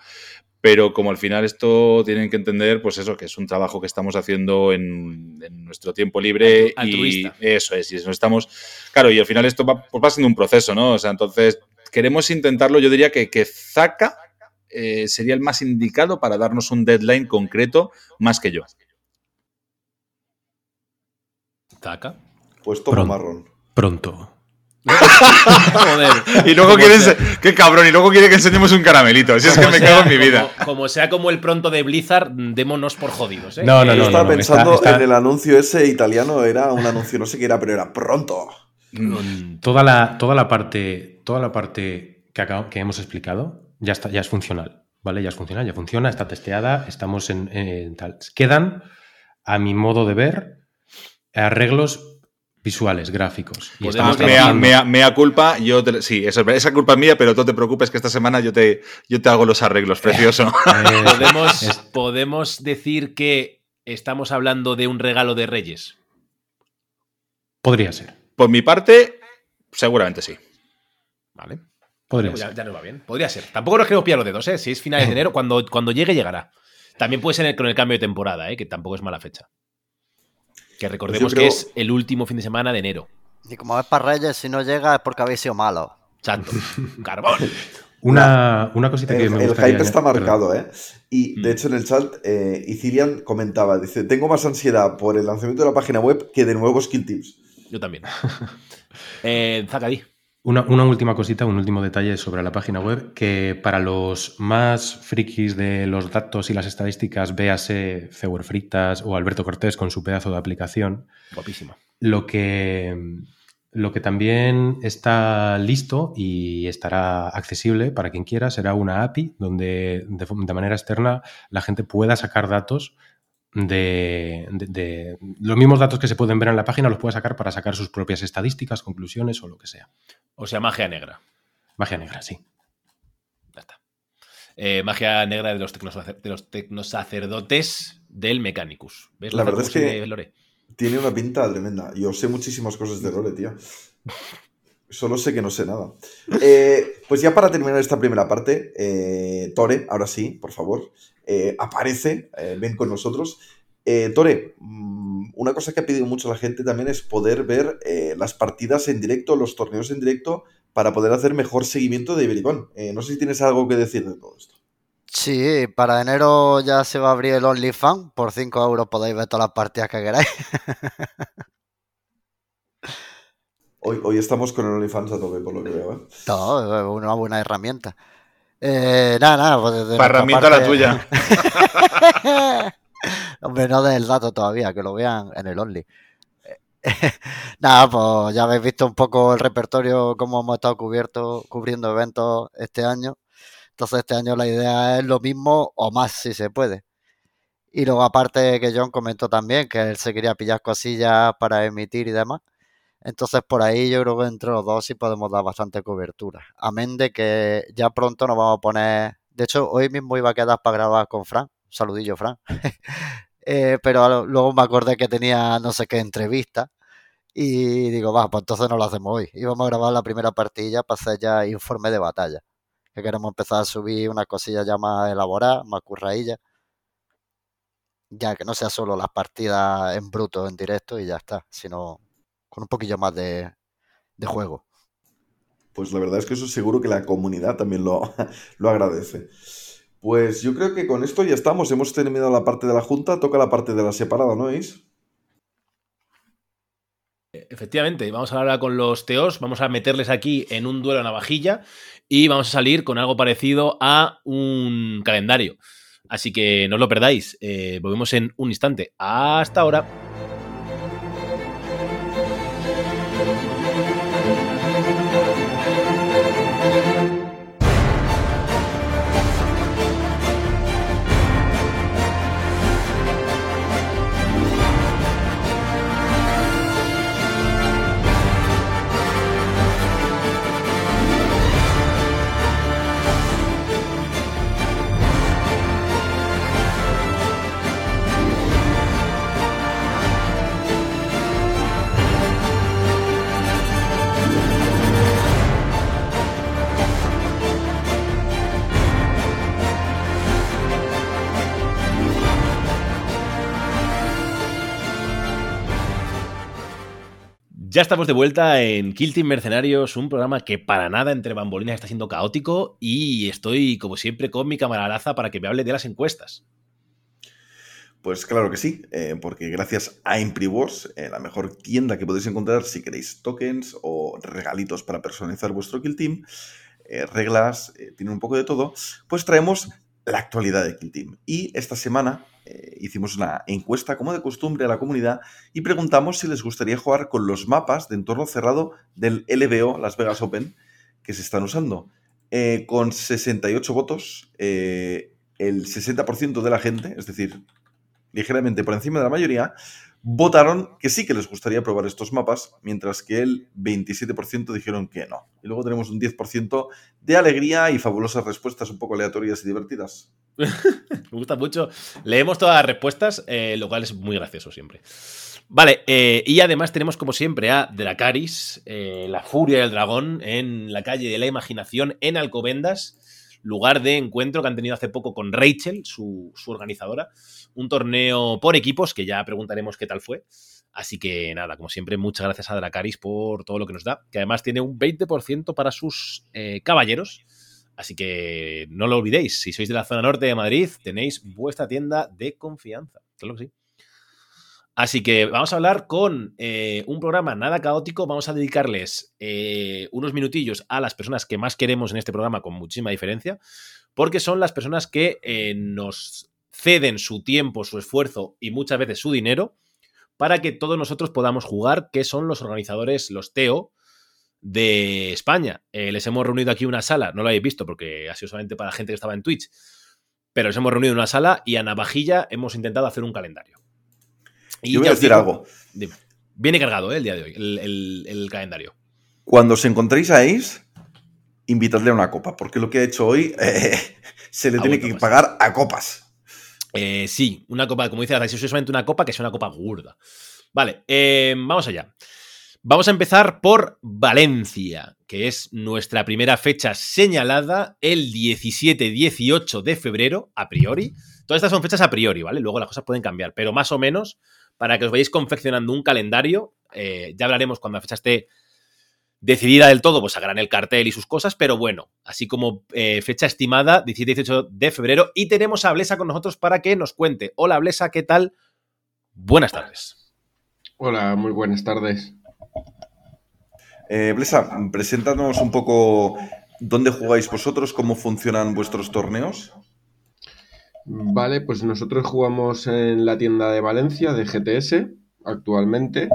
pero como al final esto tienen que entender, pues eso, que es un trabajo que estamos haciendo en, en nuestro tiempo libre y Altruista. eso es, y eso estamos, claro, y al final esto va, pues va siendo un proceso, ¿no? O sea, entonces queremos intentarlo, yo diría que, que Zaka sería el más indicado para darnos un deadline concreto más que yo. Taca. Pues toma Pronto. marrón. Pronto. Joder. Y luego Como quiere, sea- qué cabrón, y luego quiere que enseñemos un caramelito. Si es que como me sea- cago en mi vida. Como, como sea como el pronto de Blizzard, démonos por jodidos, ¿eh? No, no, Eh, Yo no, estaba no, pensando está- está- en el anuncio ese italiano, era un anuncio, no sé qué era, pero era pronto. mm, Toda la, toda la parte, toda la parte que, acabo- que hemos explicado ya está, ya es funcional. ¿Vale? Ya es funcional, ya funciona, está testeada, estamos en, en tal. Quedan, a mi modo de ver, arreglos visuales, gráficos. Y Podemos Mea, trabajando- mea- mea culpa, yo te- sí, eso esa culpa es mía, pero no te preocupes que esta semana yo te, yo te hago los arreglos, precioso. [LAUGHS] Eh, [LAUGHS] podemos, es- podemos decir que estamos hablando de un regalo de Reyes. podría ser. Por mi parte, seguramente sí. Vale. Podría ya, ser. ya nos va bien. Podría ser. Tampoco nos queremos pillar los dedos, ¿eh? Si es finales de [LAUGHS] enero, cuando, cuando llegue, llegará. También puede ser el- con el cambio de temporada, ¿eh? Que tampoco es mala fecha. Que recordemos creo- que es el último fin de semana de enero. Y como es para Reyes, si no llega es porque habéis sido malos. Santo. [LAUGHS] Carbón. Una, una cosita que El, me el hype está añadir- marcado, ¿eh? Y Mm. de hecho en el chat, eh, Icilian comentaba, dice, tengo más ansiedad por el lanzamiento de la página web que de nuevos skill tips. Yo también. [LAUGHS] Eh, Zacadí. Una, una última cosita, un último detalle sobre la página web, que para los más frikis de los datos y las estadísticas, véase Ceuer Fritas o Alberto Cortés con su pedazo de aplicación, Guapísima. lo que, lo que también está listo y estará accesible para quien quiera será una API donde de, de manera externa la gente pueda sacar datos de, de- de- los mismos datos que se pueden ver en la página los puede sacar para sacar sus propias estadísticas, conclusiones o lo que sea. O sea, magia negra. Magia negra, sí. Ya está. Eh, magia negra de los, de los tecnosacerdotes del Mechanicus. ¿Ves? La verdad es que- Lore? Tiene una pinta tremenda. Yo sé muchísimas cosas de Lore, tío. Solo sé que no sé nada. Eh, pues ya para terminar esta primera parte, eh, Tore, ahora sí, por favor, eh, aparece, eh, ven con nosotros. Eh, Tore, mm, una cosa que ha pedido mucho la gente también es poder ver eh, las partidas en directo, los torneos en directo, para poder hacer mejor seguimiento de Ibericón. Eh, no sé si tienes algo que decir de todo esto. Sí, para enero ya se va a abrir el OnlyFans. Por 5 euros podéis ver todas las partidas que queráis. [LAUGHS] Hoy, hoy estamos con el OnlyFans a tope, por lo que veo. ¿eh? Todo, una buena herramienta. Eh, nada, nada. Pues herramienta la parte- tuya. [LAUGHS] [LAUGHS] [LAUGHS] Hombre, no del dato todavía, que lo vean en el Only. [LAUGHS] Nada, pues ya habéis visto un poco el repertorio, cómo hemos estado cubierto, cubriendo eventos este año. Entonces este año la idea es lo mismo o más si se puede. Y luego aparte que John comentó también que él se quería pillar cosillas para emitir y demás. Entonces por ahí yo creo que entre los dos sí podemos dar bastante cobertura. Amén de que ya pronto nos vamos a poner... De hecho, hoy mismo iba a quedar para grabar con Fran. Saludillo, Fran. [LAUGHS] Eh, pero luego me acordé que tenía no sé qué entrevista y digo, va, pues entonces no lo hacemos hoy. Y vamos a grabar la primera partida para hacer ya informe de batalla. Que queremos empezar a subir una cosilla ya más elaborada, más currailla. Ya que no sea solo las partidas en bruto, en directo y ya está, sino con un poquillo más de, de juego. Pues la verdad es que eso seguro que la comunidad también lo, [LAUGHS] lo agradece. Pues yo creo que con esto ya estamos. Hemos terminado la parte de la junta, toca la parte de la separada, ¿no veis? Efectivamente, vamos a hablar con los teos, vamos a meterles aquí en un duelo a navajilla y vamos a salir con algo parecido a un calendario. Así que no os lo perdáis, eh, volvemos en un instante. Hasta ahora. Ya estamos de vuelta en Kill Team Mercenarios, un programa que para nada entre bambolinas está siendo caótico y estoy, como siempre, con mi camaradaza para que me hable de las encuestas. Pues claro que sí, eh, porque gracias a Imprivors, eh, la mejor tienda que podéis encontrar si queréis tokens o regalitos para personalizar vuestro Kill Team, eh, reglas, tiene un poco de todo, pues traemos la actualidad de Kill Team. Y esta semana eh, hicimos una encuesta, como de costumbre, a la comunidad y preguntamos si les gustaría jugar con los mapas de entorno cerrado del LBO, Las Vegas Open, que se están usando. Eh, con 68 votos, eh, el 60% de la gente, es decir, ligeramente por encima de la mayoría, votaron que sí que les gustaría probar estos mapas, mientras que el 27% dijeron que no. Y luego tenemos un 10% de alegría y fabulosas respuestas un poco aleatorias y divertidas. [LAUGHS] Me gusta mucho. Leemos todas las respuestas, eh, lo cual es muy gracioso siempre. Vale, eh, y además tenemos como siempre a Dracaris, eh, la furia del dragón, en la calle de la imaginación, en Alcobendas, lugar de encuentro que han tenido hace poco con Rachel, su, su organizadora. Un torneo por equipos, que ya preguntaremos qué tal fue. Así que nada, como siempre, muchas gracias a Dracaris por todo lo que nos da, que además tiene un 20% para sus eh, caballeros. Así que no lo olvidéis, si sois de la zona norte de Madrid, tenéis vuestra tienda de confianza. Claro que sí. Así que vamos a hablar con eh, un programa nada caótico. Vamos a dedicarles eh, unos minutillos a las personas que más queremos en este programa con muchísima diferencia, porque son las personas que eh, nos ceden su tiempo, su esfuerzo y muchas veces su dinero para que todos nosotros podamos jugar, que son los organizadores, los TEO de España. Les hemos reunido aquí una sala, no lo habéis visto porque ha sido solamente para la gente que estaba en Twitch, pero les hemos reunido una sala y a navajilla hemos intentado hacer un calendario. Y Yo voy a decir digo- algo. Dime. Viene cargado ¿eh? el día de hoy, el, el- el calendario. Cuando os encontréis a Ace, invitadle a una copa, porque lo que ha hecho hoy [LAUGHS] eh, se le Ha tiene que pasar. pagar a copas. Eh, sí, una copa, como dice la solamente una copa que sea una copa gorda. Vale, eh, vamos allá. Vamos a empezar por Valencia, que es nuestra primera fecha señalada el 17-18 de febrero, a priori. Todas estas son fechas a priori, ¿vale? Luego las cosas pueden cambiar, pero más o menos, para que os vayáis confeccionando un calendario, eh, ya hablaremos cuando la fecha esté decidida del todo, pues sacarán el cartel y sus cosas, pero bueno, así como eh, fecha estimada, 17-18 de febrero, y tenemos a Blesa con nosotros para que nos cuente. Hola Blesa, ¿qué tal? Buenas tardes. Hola, muy buenas tardes. Eh, Blesa, preséntanos un poco dónde jugáis vosotros, cómo funcionan vuestros torneos. Vale, pues nosotros jugamos en la tienda de Valencia de GTS actualmente.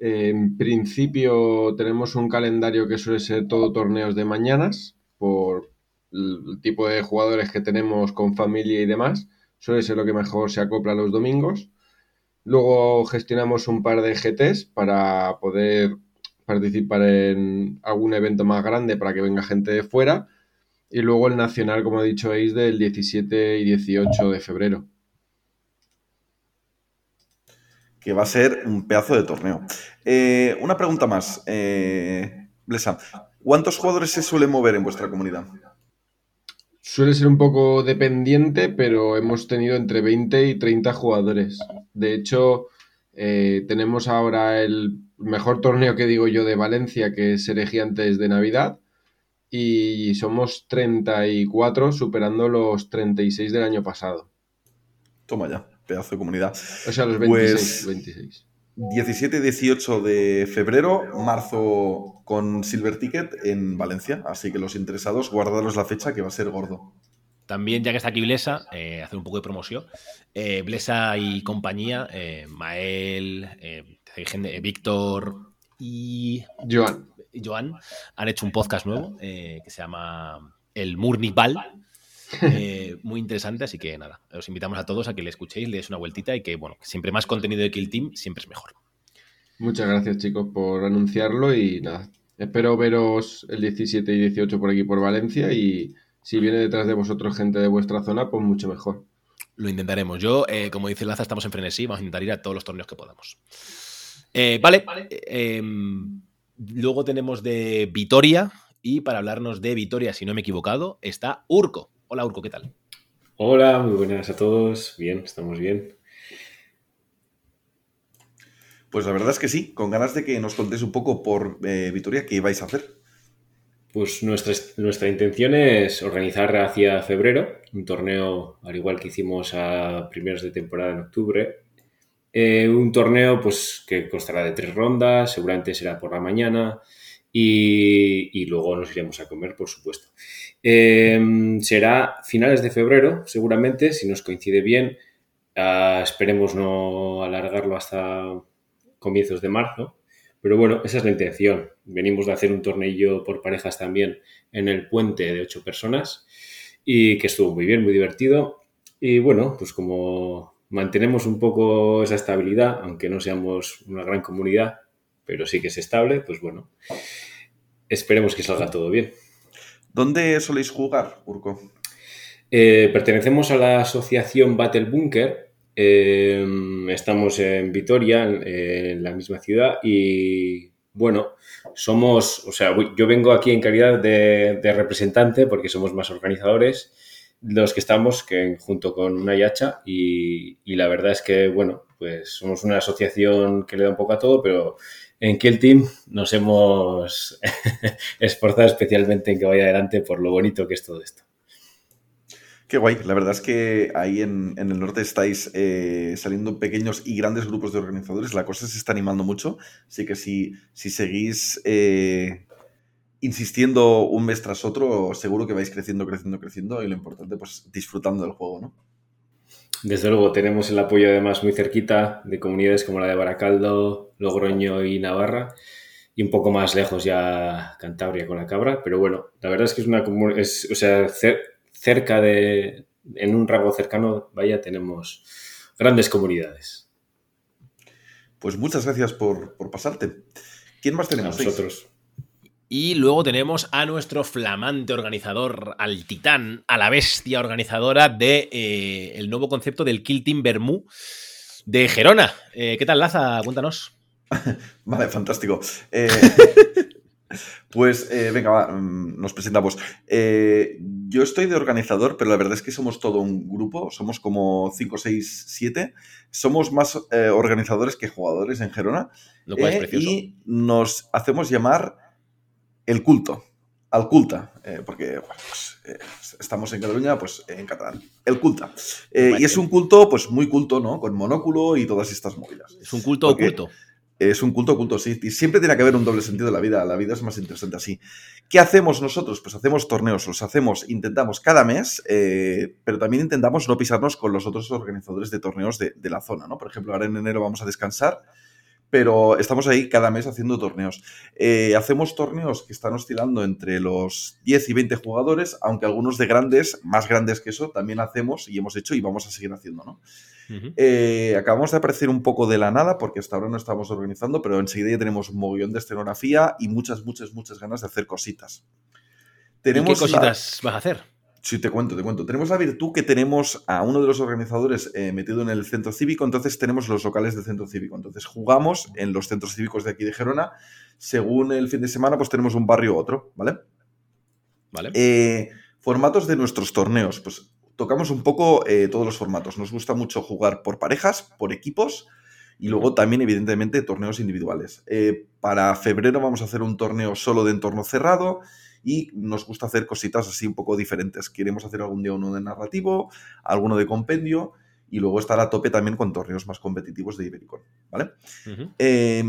En principio tenemos un calendario que suele ser todo torneos de mañanas por el tipo de jugadores que tenemos con familia y demás. Suele ser lo que mejor se acopla los domingos. Luego gestionamos un par de GTs para poder participar en algún evento más grande para que venga gente de fuera. Y luego el nacional, como ha dicho Ace, del 17 y 18 de febrero. que va a ser un pedazo de torneo. Eh, una pregunta más, eh, Blesa. ¿Cuántos jugadores se suelen mover en vuestra comunidad? Suele ser un poco dependiente, pero hemos tenido entre 20 y 30 jugadores. De hecho, eh, tenemos ahora el mejor torneo que digo yo de Valencia, que es Gigantes de Navidad. Y somos 34, superando los 36 del año pasado. Toma ya, pedazo de comunidad. O sea, los 26. Pues- 26. 17-18 de febrero, marzo con Silver Ticket en Valencia. Así que los interesados, guardaros la fecha que va a ser gordo. También, ya que está aquí Blesa, eh, hacer un poco de promoción. Eh, Blesa y compañía, eh, Mael, eh, eh, Víctor y Joan, Joan han hecho un podcast nuevo eh, que se llama El Murnibal. Eh, muy interesante, así que nada, os invitamos a todos a que le escuchéis, le deis una vueltita y que, bueno, siempre más contenido de Kill Team siempre es mejor. muchas gracias chicos por anunciarlo y nada, espero veros el 17 y 18 por aquí por Valencia y si viene detrás de vosotros gente de vuestra zona, pues mucho mejor. Lo intentaremos. Yo, eh, como dice Laza, estamos en frenesí, vamos a intentar ir a todos los torneos que podamos. Eh, vale, eh, em, luego tenemos de Vitoria y para hablarnos de Vitoria, si no me he equivocado, está Urco. Hola Urco, ¿qué tal? Hola, muy buenas a todos. Bien, estamos bien. Pues la verdad es que sí, con ganas de que nos contéis un poco por eh, Vitoria qué vais a hacer. Pues nuestra, nuestra intención es organizar hacia febrero un torneo, al igual que hicimos a primeros de temporada en octubre. Eh, un torneo pues, que constará de tres rondas, seguramente será por la mañana y, luego nos iremos a comer, por supuesto. Eh, será finales de febrero, seguramente, si nos coincide bien. Ah, esperemos no alargarlo hasta comienzos de marzo. Pero bueno, esa es la intención. Venimos de hacer un tornillo por parejas también en el puente de ocho personas y que estuvo muy bien, muy divertido. Y bueno, pues como mantenemos un poco esa estabilidad, aunque no seamos una gran comunidad, pero sí que es estable, pues bueno, esperemos que salga todo bien. ¿Dónde soléis jugar, Urco? Eh, pertenecemos a la asociación Battle Bunker. Eh, estamos en Vitoria, en, en la misma ciudad, y bueno, somos, o sea, yo vengo aquí en calidad de, de representante porque somos más organizadores los que estamos que junto con una yacha y, y, la verdad es que, bueno, pues somos una asociación que le da un poco a todo, pero en Kill Team nos hemos [LAUGHS] esforzado especialmente en que vaya adelante por lo bonito que es todo esto. Qué guay, la verdad es que ahí en, en el norte estáis eh, saliendo pequeños y grandes grupos de organizadores, la cosa se está animando mucho, así que si, si seguís eh, insistiendo un mes tras otro, seguro que vais creciendo, creciendo, creciendo y lo importante, pues disfrutando del juego, ¿no? Desde luego, tenemos el apoyo además muy cerquita de comunidades como la de Baracaldo, Logroño y Navarra, y un poco más lejos ya Cantabria con la cabra, pero bueno, la verdad es que es una es, o sea, cerca de, en un rango cercano, vaya, tenemos grandes comunidades. Pues muchas gracias por, por pasarte. ¿Quién más tenemos? A nosotros. Y luego tenemos a nuestro flamante organizador, al titán, a la bestia organizadora de eh, el nuevo concepto del Kill Team Bermú de Gerona. Eh, ¿Qué tal, Laza? Cuéntanos. [LAUGHS] vale, fantástico. Eh, [LAUGHS] pues venga, va, mm, nos presentamos. Yo estoy de organizador, pero la verdad es que somos todo un grupo, somos como 5, 6, 7. Somos más organizadores que jugadores en Gerona. Lo cual es precioso. Y nos hacemos llamar el culto, al culta, porque bueno, pues, estamos en Cataluña, pues en catalán. El culta. y es un culto, pues muy culto, ¿no? Con monóculo y todas estas movidas. Es un culto Porque oculto. Es un culto oculto, sí. Y siempre tiene que haber un doble sentido en la vida. La vida es más interesante así. ¿Qué hacemos nosotros? Pues hacemos torneos. Los hacemos, intentamos cada mes, eh, pero también intentamos no pisarnos con los otros organizadores de torneos de, de, la zona, ¿no? Por ejemplo, ahora en enero vamos a descansar, pero estamos ahí cada mes haciendo torneos. Eh, hacemos torneos que están oscilando entre los 10 y 20 jugadores, aunque algunos de grandes, más grandes que eso, también hacemos y hemos hecho y vamos a seguir haciendo, ¿no? Uh -huh. eh, acabamos de aparecer un poco de la nada porque hasta ahora no estamos organizando, pero enseguida ya tenemos un mogollón de escenografía y muchas, muchas, muchas ganas de hacer cositas. Tenemos ¿Y qué cositas la... vas a hacer? Sí, te cuento, te cuento. Tenemos la virtud que tenemos a uno de los organizadores eh, metido en el centro cívico, entonces tenemos los locales del centro cívico. Entonces jugamos en los centros cívicos de aquí de Gerona. Según el fin de semana, pues tenemos un barrio u otro, ¿vale? Vale. Eh, formatos de nuestros torneos. Pues tocamos un poco eh, todos los formatos. Nos gusta mucho jugar por parejas, por equipos y luego también, evidentemente, torneos individuales. Para febrero vamos a hacer un torneo solo de entorno cerrado y nos gusta hacer cositas así un poco diferentes. Queremos hacer algún día uno de narrativo, alguno de compendio y luego estar a tope también con torneos más competitivos de Ibericon, ¿vale? Uh -huh. eh,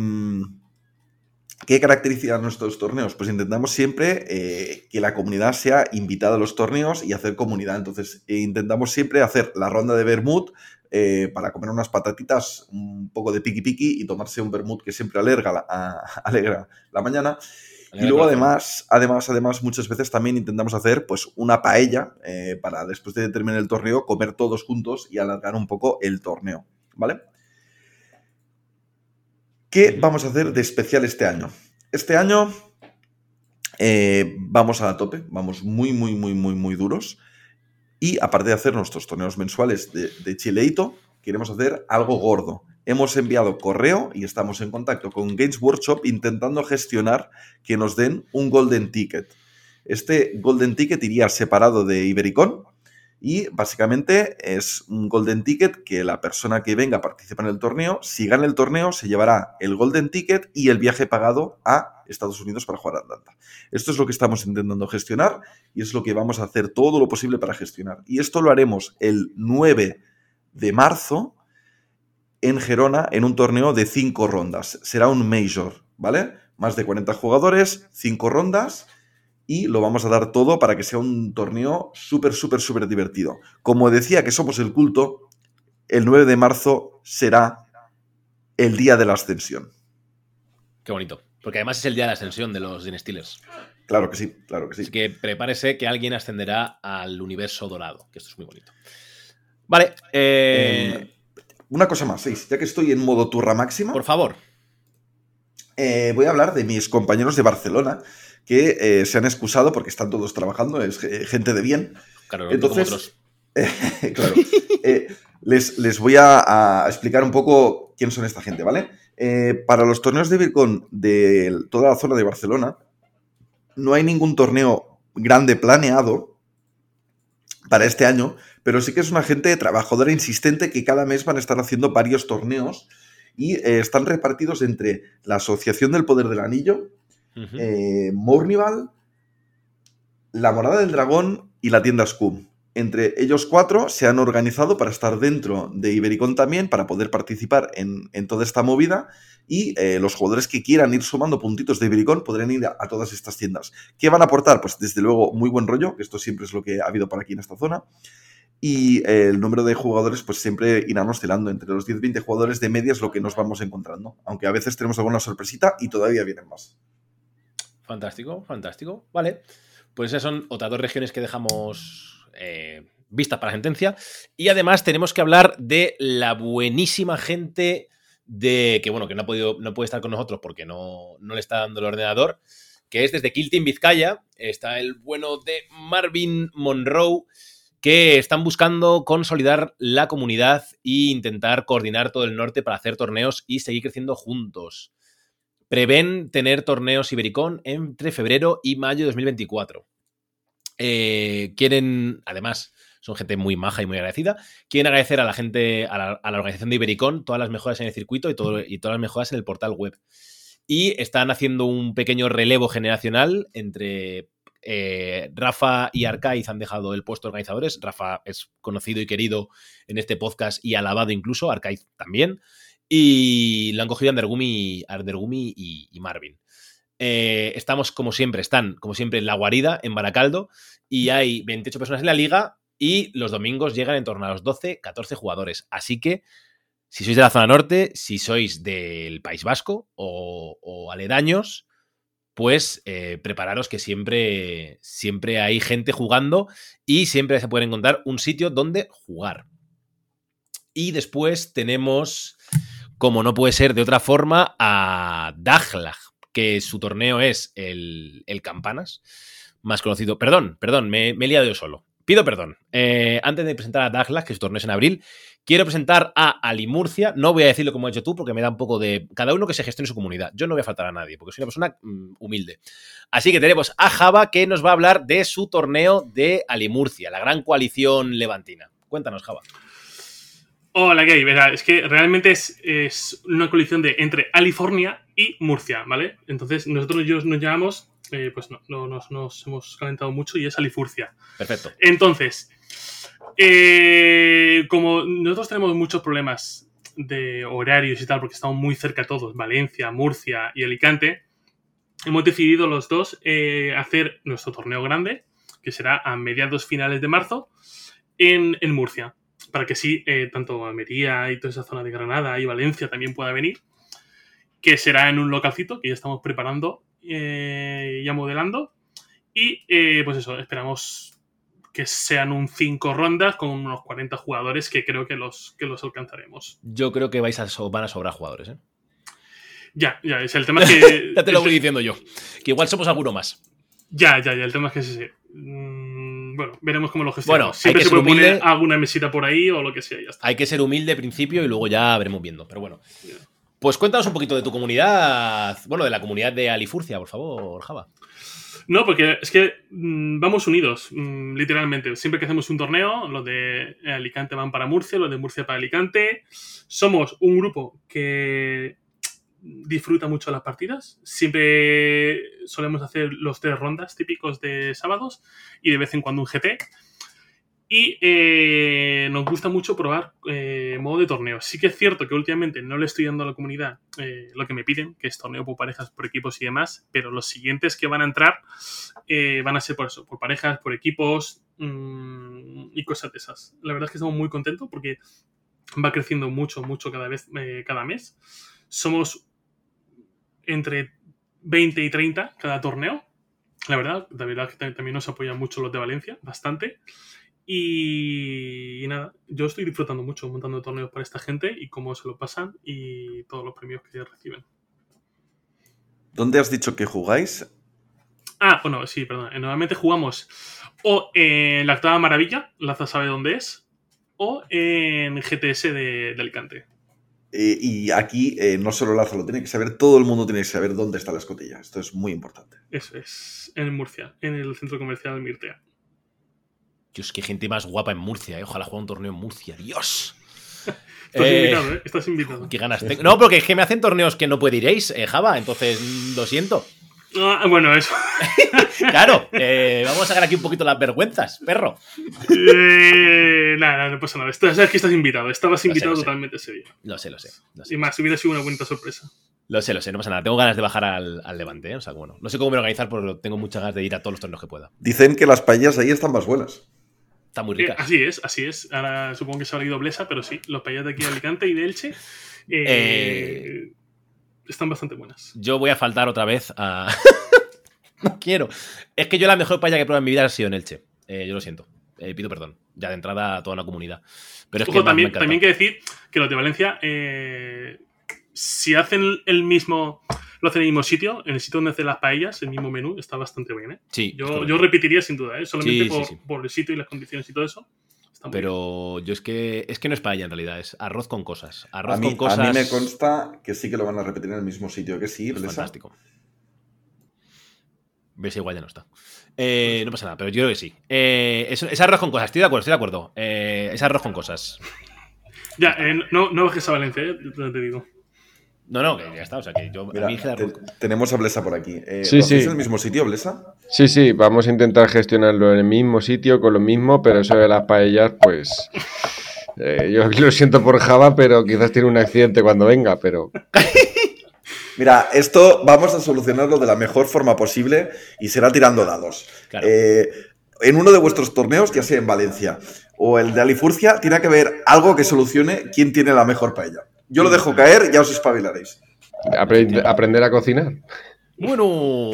¿Qué caracteriza nuestros torneos? Pues intentamos siempre eh, que la comunidad sea invitada a los torneos y hacer comunidad. Entonces, eh, intentamos siempre hacer la ronda de vermut eh, para comer unas patatitas, un poco de piqui piqui y tomarse un vermut que siempre alegra la, [LAUGHS] a, alegra la mañana. Y luego además, además, además, muchas veces también intentamos hacer pues una paella eh, para después de terminar el torneo comer todos juntos y alargar un poco el torneo, ¿vale? ¿Qué vamos a hacer de especial este año? Este año eh, vamos a la tope, vamos muy, muy, muy, muy, muy duros. Y aparte de hacer nuestros torneos mensuales de, de Chileito, queremos hacer algo gordo. Hemos enviado correo y estamos en contacto con Games Workshop intentando gestionar que nos den un Golden Ticket. Este Golden Ticket iría separado de Ibericon y básicamente es un Golden Ticket que la persona que venga a participar en el torneo, si gana el torneo, se llevará el Golden Ticket y el viaje pagado a Estados Unidos para jugar a Atlanta. Esto es lo que estamos intentando gestionar y es lo que vamos a hacer todo lo posible para gestionar. Y esto lo haremos el 9 de marzo en Gerona en un torneo de 5 rondas. Será un Major, ¿vale? Más de 40 jugadores, 5 rondas y lo vamos a dar todo para que sea un torneo súper, súper, súper divertido. Como decía que somos el culto, el 9 de marzo será el día de la ascensión. Qué bonito. Porque además es el día de la ascensión de los Dinestealers. Claro que sí, claro que sí. Así que prepárese que alguien ascenderá al universo dorado, que esto es muy bonito. Vale. Eh... Eh, una cosa más, Seis, ya que estoy en modo turra máxima. Por favor. Eh, voy a hablar de mis compañeros de Barcelona que eh, se han excusado porque están todos trabajando, es gente de bien. Claro, no como Entonces, otros. [LAUGHS] claro. Eh, les, les voy a, a explicar un poco quién son esta gente, ¿vale? Eh, para los torneos de Vircon de toda la zona de Barcelona, no hay ningún torneo grande planeado para este año, pero sí que es una gente trabajadora insistente que cada mes van a estar haciendo varios torneos y eh, están repartidos entre la Asociación del Poder del Anillo, eh, Mournival, la Morada del Dragón y la tienda Scum. Entre ellos cuatro se han organizado para estar dentro de Ibericon también, para poder participar en, en toda esta movida. Y eh, los jugadores que quieran ir sumando puntitos de Ibericon podrán ir a, a todas estas tiendas. ¿Qué van a aportar? Pues desde luego muy buen rollo, que esto siempre es lo que ha habido por aquí en esta zona. Y el número de jugadores, pues siempre irán oscilando. Entre los 10-20 jugadores de media es lo que nos vamos encontrando. Aunque a veces tenemos alguna sorpresita y todavía vienen más. Fantástico, fantástico. Vale. Pues esas son otras dos regiones que dejamos eh, vistas para sentencia. Y además tenemos que hablar de la buenísima gente de que, bueno, que no ha podido, no puede estar con nosotros porque no, no le está dando el ordenador, que es desde Kill Vizcaya. Está el bueno de Marvin Monroe, que están buscando consolidar la comunidad e intentar coordinar todo el norte para hacer torneos y seguir creciendo juntos. Prevén tener torneos Ibericón entre febrero y mayo de 2024. Eh, quieren, además, son gente muy maja y muy agradecida. Quieren agradecer a la gente, a la, organización de Ibericón, todas las mejoras en el circuito y, todo, y todas las mejoras en el portal web. Y están haciendo un pequeño relevo generacional entre eh, Rafa y Arcaiz han dejado el puesto de organizadores. Rafa es conocido y querido en este podcast y alabado incluso, Arcaiz también. Y lo han cogido Andergumi, y, y Marvin. Eh, estamos como siempre, están como siempre en la guarida, en Baracaldo, y hay 28 personas en la liga y los domingos llegan en torno a los 12, 14 jugadores. Así que si sois de la zona norte, si sois del País Vasco o aledaños, pues eh, prepararos que siempre, siempre hay gente jugando y siempre se puede encontrar un sitio donde jugar. Y después tenemos, como no puede ser de otra forma, a Daglag, que su torneo es el, el Campanas, más conocido. Perdón, perdón, me, me he liado yo solo. Pido perdón. Eh, antes de presentar a Daglag, que su torneo es en abril, quiero presentar a Alimurcia. No voy a decirlo como has hecho tú, porque me da un poco de. Cada uno que se gestione su comunidad. Yo no voy a faltar a nadie, porque soy una persona mm, humilde. Así que tenemos a Java, que nos va a hablar de su torneo de Alimurcia, la gran coalición levantina. Cuéntanos, Java. Hola, gay. Verá, es que realmente es, una coalición de entre California y Murcia, ¿vale? Entonces, nosotros nos llamamos, eh, pues no, no nos, nos hemos calentado mucho y es Alifurcia. Perfecto. Entonces, eh, como nosotros tenemos muchos problemas de horarios y tal, porque estamos muy cerca todos, Valencia, Murcia y Alicante, hemos decidido los dos eh, hacer nuestro torneo grande, que será a mediados finales de marzo, en, en Murcia, para que sí, tanto Almería y toda esa zona de Granada y Valencia también pueda venir, que será en un localcito que ya estamos preparando, eh, ya modelando, y eh, pues eso, esperamos que sean un 5 rondas con unos 40 jugadores que creo que los, que los alcanzaremos. Yo creo que vais a so- van a sobrar jugadores, ¿eh? Ya, ya, es el tema es [LAUGHS] que... ya te lo voy diciendo yo. Que igual somos alguno más. Ya, ya, ya, el tema es que sí, sí. Mm, bueno, veremos cómo lo gestionamos. Bueno, hay Siempre que se ser puede poner humilde. alguna mesita por ahí o lo que sea, ya está. Hay que ser humilde al principio y luego ya veremos viendo. Pero bueno. Pues cuéntanos un poquito de tu comunidad. Bueno, de la comunidad de Alifurcia, por favor, Java. No, porque es que mm, vamos unidos, mm, literalmente. Siempre que hacemos un torneo, los de Alicante van para Murcia, los de Murcia para Alicante. Somos un grupo que disfruta mucho las partidas. Siempre solemos hacer los tres rondas típicos de sábados y de vez en cuando un GT. Y eh, nos gusta mucho probar eh, modo de torneo. Sí que es cierto que últimamente no le estoy dando a la comunidad eh, lo que me piden, que es torneo por parejas, por equipos y demás, pero los siguientes que van a entrar van a ser por eso, por parejas, por equipos mm, y cosas de esas. La verdad es que estamos muy contentos porque va creciendo mucho, mucho cada vez, cada mes. Somos entre 20 y 30 cada torneo. La verdad, la verdad que tam- también nos apoyan mucho los de Valencia, bastante. Y, y nada, yo estoy disfrutando mucho montando torneos para esta gente y cómo se lo pasan y todos los premios que reciben. ¿Dónde has dicho que jugáis? Ah, bueno, sí, perdón. Eh, Normalmente jugamos o en la octava maravilla, Laza sabe dónde es, o en GTS de, de Alicante. Eh, y aquí eh, no solo Lazo lo tiene que saber, todo el mundo tiene que saber dónde está la escotilla. Esto es muy importante. Eso es, en Murcia, en el centro comercial Mirtea. Dios, qué gente más guapa en Murcia, eh. Ojalá juegue un torneo en Murcia. Dios. [LAUGHS] Estás Eh, invitado, ¿eh? Estás invitado. Qué ganas tengo. No, porque es que me hacen torneos que no puede iréis, eh, Java, entonces mm, lo siento. Ah, bueno, eso. [LAUGHS] Claro, eh, vamos a sacar aquí un poquito las vergüenzas, perro. Eh, nada, no pasa nada. Estás- sabes que estás invitado. Estabas invitado lo sé. totalmente ese día. Lo sé, lo sé. Lo sé, Y más, hubiera sido una bonita sorpresa. lo sé, lo sé, no pasa nada. Tengo ganas de bajar al, al Levante, ¿eh? O sea, bueno, no sé cómo me voy a organizar, pero tengo muchas ganas de ir a todos los torneos que pueda. Dicen que las paellas ahí están más buenas. Están muy Eh, ricas. así es, así es. Ahora supongo que se habrá ido Blesa, pero sí, los payas de aquí de Alicante y de Elche eh, Eh. están bastante buenas. Yo voy a faltar otra vez a. [LAUGHS] no quiero. Es que yo la mejor paella que he probado en mi vida ha sido en Elche. Eh, yo lo siento. Eh, pido perdón. Ya de entrada a toda una comunidad. Pero es que Ojo, también, también hay que decir que los de Valencia, eh, si hacen el mismo, lo hacen en el mismo sitio, en el sitio donde hacen las paellas, el mismo menú, está bastante bien. ¿eh? Sí, Yo, yo repetiría sin duda, ¿eh? solamente Sí, sí, por, sí. por el sitio y las condiciones y todo eso. Está muy bien. Pero yo es que es que no es paella en realidad, es arroz con cosas. Arroz A mí, con cosas. a mí me consta que sí que lo van a repetir en el mismo sitio que sí, es fantástico. Ves, igual ya no está. Eh, no pasa nada, pero yo creo que sí. Eh, es, es arroz con cosas, estoy de acuerdo, estoy de acuerdo. Eh, es arroz con cosas. Ya, eh, no, no bajes a Valencia, ¿eh? te digo. No, no, que ya está. O sea, que yo. a mí te- tenemos a Blesa por aquí. Eh, Sí, ¿lo hacéis sí. en el mismo sitio, Blesa? Sí, sí, vamos a intentar gestionarlo en el mismo sitio, con lo mismo, pero eso de las paellas, pues. eh, yo lo siento por Java, pero quizás tiene un accidente cuando venga, pero. Mira, esto vamos a solucionarlo de la mejor forma posible y será tirando dados. Claro. Eh, en uno de vuestros torneos, ya sea en Valencia o el de Alifurcia, tiene que haber algo que solucione quién tiene la mejor paella. Yo lo dejo caer, ya os espabilaréis. aprende- aprender a cocinar. Bueno.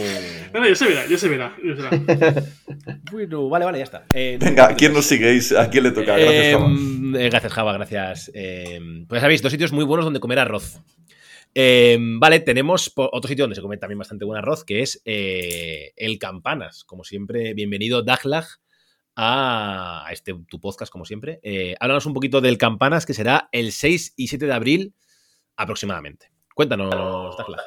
No, no, ya se verá, ya se verá. ya se verá. Bueno, vale, vale, ya está. Eh, Venga, ¿quién nos seguís? ¿A quién le toca? Gracias, Eh, Java. eh, gracias, Java, gracias. Eh, pues ya sabéis, dos sitios muy buenos donde comer arroz. Eh, vale, tenemos otro sitio donde se come también bastante buen arroz, que es eh, el Campanas. Como siempre, bienvenido, Daglag, a, este tu podcast, como siempre. Eh, háblanos un poquito del Campanas, que será el 6 y 7 de abril aproximadamente. Cuéntanos, Daglag.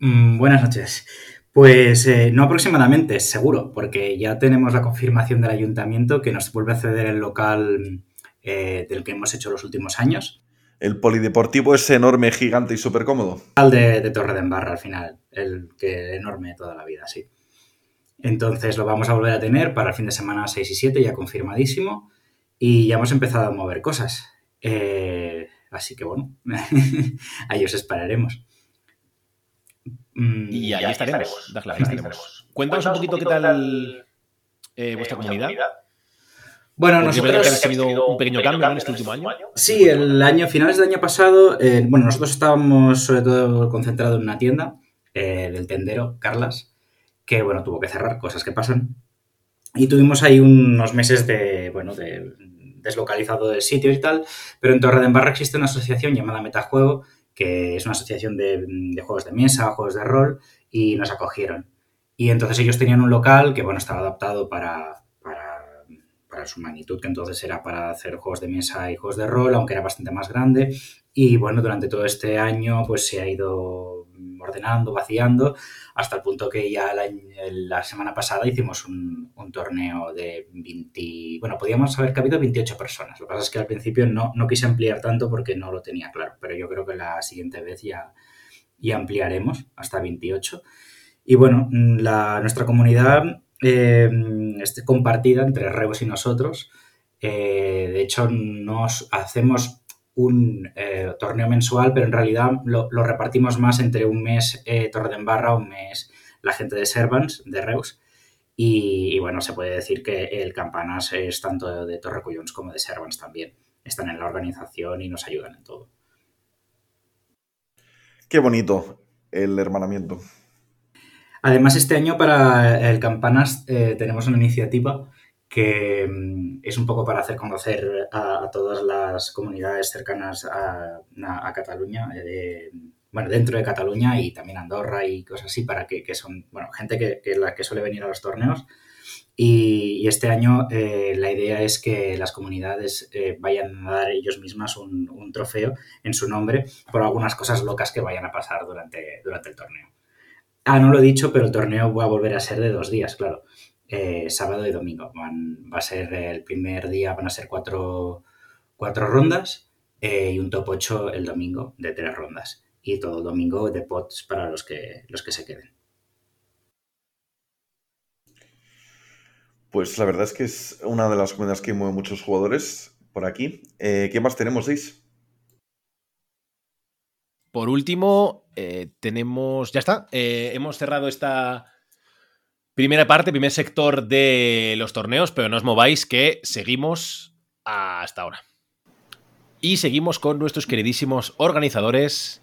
Mm, buenas noches. Pues eh, no aproximadamente, seguro, porque ya tenemos la confirmación del ayuntamiento que nos vuelve a ceder el local eh, del que hemos hecho los últimos años. El polideportivo es enorme, gigante y súper cómodo. Al de, de Torre de Embarra al final, el que enorme de toda la vida, sí. Entonces lo vamos a volver a tener para el fin de semana 6 y 7, ya confirmadísimo. Y ya hemos empezado a mover cosas. Eh, así que bueno, [LAUGHS] ahí os esperaremos. Mm, Y ahí estaremos, Daglag, ahí estaremos. Cuéntanos un poquito qué tal eh, vuestra comunidad. Bueno, Porque nosotros... que habéis tenido un pequeño cambio ¿no? en este último año. Sí, el año, finales del año pasado, eh, bueno, nosotros estábamos sobre todo concentrados en una tienda eh, del tendero, Carlas, que bueno, tuvo que cerrar, cosas que pasan. Y tuvimos ahí unos meses de, bueno, de deslocalizado del sitio y tal, pero en Torre de Embarra existe una asociación llamada Metajuego, que es una asociación de, juegos de mesa, juegos de rol, y nos acogieron. Y entonces ellos tenían un local que, bueno, estaba adaptado para, para, para su magnitud, que entonces era para hacer juegos de mesa y juegos de rol, aunque era bastante más grande. Y bueno, durante todo este año pues se ha ido ordenando, vaciando, hasta el punto que ya la, semana pasada hicimos un, torneo de 20... Bueno, podíamos haber cabido 28 personas. Lo que pasa es que al principio no, no quise ampliar tanto porque no lo tenía claro, pero yo creo que la siguiente vez ya, ya ampliaremos hasta 28. Y bueno, la, nuestra comunidad eh, es compartida entre Reus y nosotros. Eh, de hecho, nos hacemos un eh, torneo mensual, pero en realidad lo, lo, repartimos más entre un mes eh, Torre de Embarra, un mes la gente de Servants, de Reus. Y, y, bueno, se puede decir que el Campanas es tanto de Torre Cuyons como de Servants también. Están en la organización y nos ayudan en todo. Qué bonito el hermanamiento. Además, este año para el Campanas eh, tenemos una iniciativa que mm, es un poco para hacer conocer a, todas las comunidades cercanas a, a, Cataluña, eh, bueno, dentro de Cataluña y también Andorra y cosas así, para que, que son, bueno, gente que, que, suele venir a los torneos. Y, este año eh, la idea es que las comunidades eh, vayan a dar ellos mismas un, un, trofeo en su nombre por algunas cosas locas que vayan a pasar durante, durante el torneo. Ah, no lo he dicho, pero el torneo va a volver a ser de dos días, claro. Eh, sábado y domingo. Van, va a ser el primer día, van a ser cuatro, cuatro rondas eh, y un top 8 el domingo de tres rondas. Y todo el domingo de pots para los que, los que se queden. Pues la verdad es que es una de las comunidades que mueve muchos jugadores por aquí. Eh, ¿Qué más tenemos, Seis? Por último, eh, tenemos. Ya está. Eh, hemos cerrado esta primera parte, primer sector de los torneos, pero no os mováis que seguimos hasta ahora. Y seguimos con nuestros queridísimos organizadores.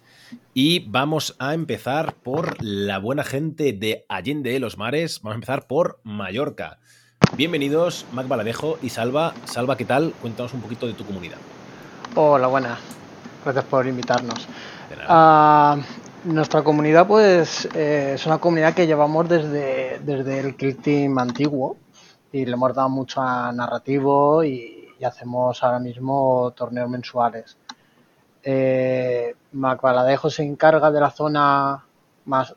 Y vamos a empezar por la buena gente de Allende de los Mares. Vamos a empezar por Mallorca. Bienvenidos, Mac Baladejo y Salva. Salva, ¿qué tal? Cuéntanos un poquito de tu comunidad. Hola, buenas. Gracias por invitarnos. Uh, nuestra comunidad, pues, eh, es una comunidad que llevamos desde, desde el Kill Team antiguo y le hemos dado mucho a narrativo y, y hacemos ahora mismo torneos mensuales. Eh, Macbaladejo se encarga de la zona más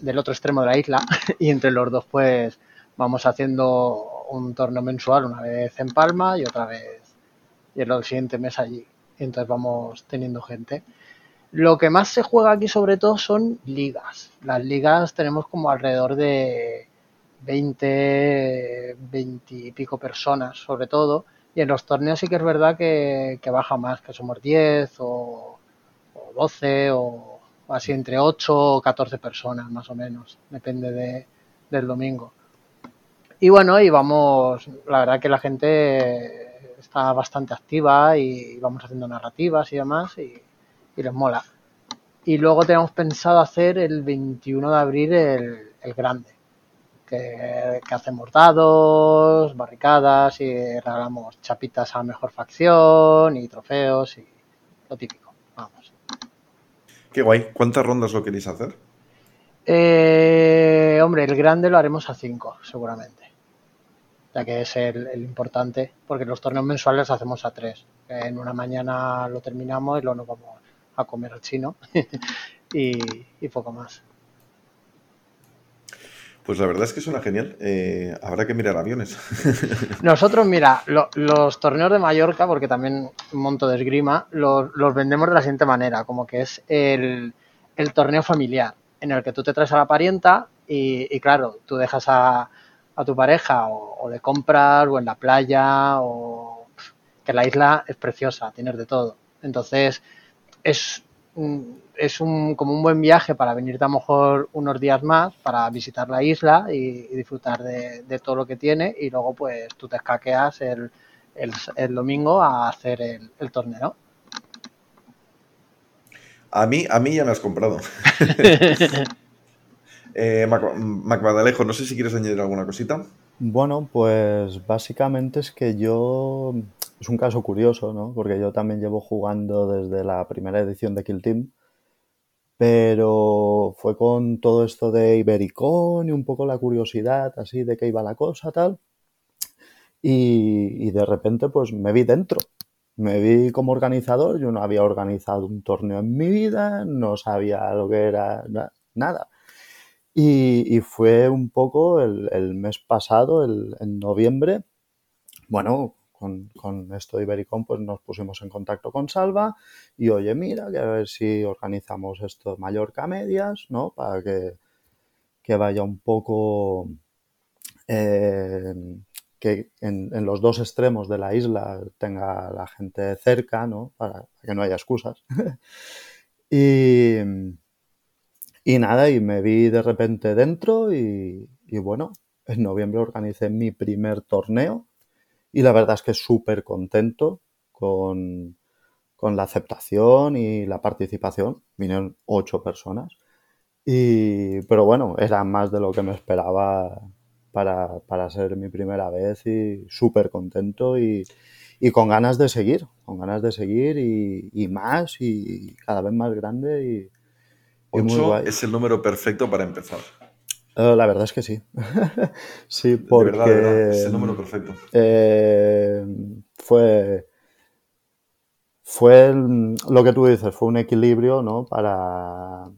del otro extremo de la isla [LAUGHS] y entre los dos, pues, vamos haciendo un torneo mensual, una vez en Palma y otra vez y el siguiente mes allí. Y entonces vamos teniendo gente. Lo que más se juega aquí sobre todo son ligas. Las ligas tenemos como alrededor de 20, 20 y pico personas sobre todo. Y en los torneos sí que es verdad que, baja más, que somos 10 o, o 12 o, o, así entre 8 o 14 personas más o menos. Depende de, del domingo. Y bueno, y vamos, la verdad que la gente está bastante activa y vamos haciendo narrativas y demás y, y les mola. Y luego tenemos pensado hacer el 21 de abril el, el grande, que, que, hacemos dados, barricadas y regalamos chapitas a mejor facción y trofeos y lo típico. Vamos. Qué guay. ¿Cuántas rondas lo queréis hacer? Eh, hombre, el grande lo haremos a 5, seguramente ya que es el, el, importante, porque los torneos mensuales los hacemos a tres. En una mañana lo terminamos y luego nos vamos a comer al chino [LAUGHS] y, y, poco más. Pues la verdad es que suena genial. Eh, habrá que mirar aviones. [LAUGHS] Nosotros, mira, lo, los torneos de Mallorca, porque también monto de esgrima, los, los vendemos de la siguiente manera, como que es el, el, torneo familiar, en el que tú te traes a la parienta y, y claro, tú dejas a, a tu pareja o, o, de comprar o en la playa o que la isla es preciosa, tienes de todo. Entonces es, es un, como un buen viaje para venirte a lo mejor unos días más para visitar la isla y, y disfrutar de, de, todo lo que tiene y luego pues tú te escaqueas el, el, el domingo a hacer el, el torneo. A mí, a mí ya me has comprado. [LAUGHS] Eh, Mac Macbadalejo, no sé si quieres añadir alguna cosita. Bueno, pues básicamente es que yo. Es un caso curioso, ¿no? Porque yo también llevo jugando desde la primera edición de Kill Team. Pero fue con todo esto de Ibericón y un poco la curiosidad así de qué iba la cosa, tal. Y, de repente, pues me vi dentro. Me vi como organizador. Yo no había organizado un torneo en mi vida, no sabía lo que era nada. Y, fue un poco el, el mes pasado, el, en noviembre, bueno, con, con, esto de Ibericón, pues nos pusimos en contacto con Salva y oye, mira, que a ver si organizamos esto Mallorca Medias, ¿no? Para que, que vaya un poco, eh, que en, en, los dos extremos de la isla tenga la gente cerca, ¿no? Para que no haya excusas. [LAUGHS] y y nada, y me vi de repente dentro y, y bueno, en noviembre organicé mi primer torneo y la verdad es que súper contento con, con, la aceptación y la participación. Vinieron ocho personas. Y, pero bueno, era más de lo que me esperaba para, para ser mi primera vez y súper contento y, y, con ganas de seguir, con ganas de seguir y, y más y cada vez más grande y, Y muy 8 guay. es el número perfecto para empezar. Eh, la verdad es que sí. [LAUGHS] sí, De porque verdad, de verdad, es el número perfecto. eh, fue, fue el- lo que tú dices, fue un equilibrio, ¿no? Para...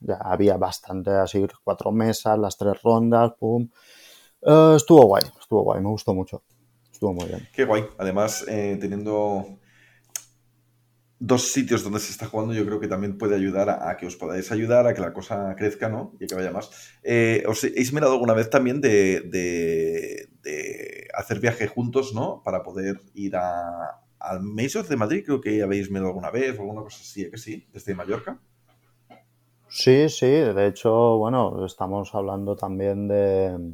Ya había bastante, así, cuatro mesas, las tres rondas, pum. Eh, estuvo guay, estuvo guay, me gustó mucho. Estuvo muy bien. Qué guay. Además, eh, teniendo dos sitios donde se está jugando, yo creo que también puede ayudar a, que os podáis ayudar, a que la cosa crezca, ¿no? Y que vaya más. Eh, ¿Os habéis mirado alguna vez también de, de- de hacer viaje juntos, ¿no? Para poder ir a, al Mazos de Madrid, creo que habéis mirado alguna vez o alguna cosa así, ¿eh que sí? Desde Mallorca. Sí, sí, de hecho, bueno, estamos hablando también de,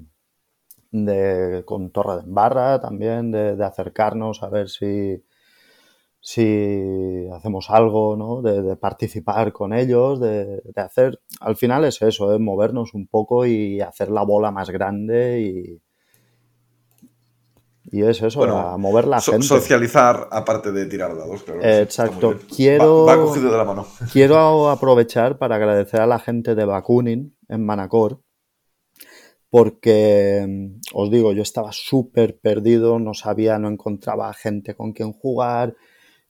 de con Torre de Embarra, también de acercarnos a ver si, si hacemos algo, ¿no? De, de participar con ellos, de, de hacer, al final es eso, es movernos un poco y hacer la bola más grande y, y es eso, Bueno, a mover la so- gente. socializar aparte de tirar dados, claro. Exacto. Quiero, Va, va cogido de la mano. [LAUGHS] quiero aprovechar para agradecer a la gente de Bakunin en Manacor, porque mm, os digo, yo estaba súper perdido, no sabía, no encontraba gente con quien jugar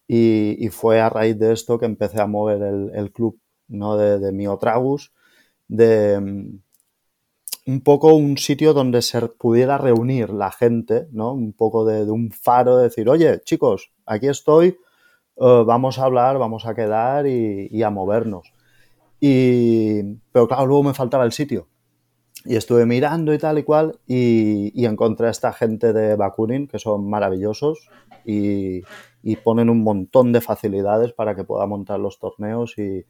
y, fue a raíz de esto que empecé a mover el, club ¿no? de, de Miotragus, de mm, un poco un sitio donde se pudiera reunir la gente, ¿no? Un poco de, un faro, de decir, oye, chicos, aquí estoy, eh, vamos a hablar, vamos a quedar y, y a movernos. Y, pero claro, luego me faltaba el sitio. Y estuve mirando y tal y cual y, y encontré a esta gente de Bakunin que son maravillosos y, y ponen un montón de facilidades para que pueda montar los torneos y,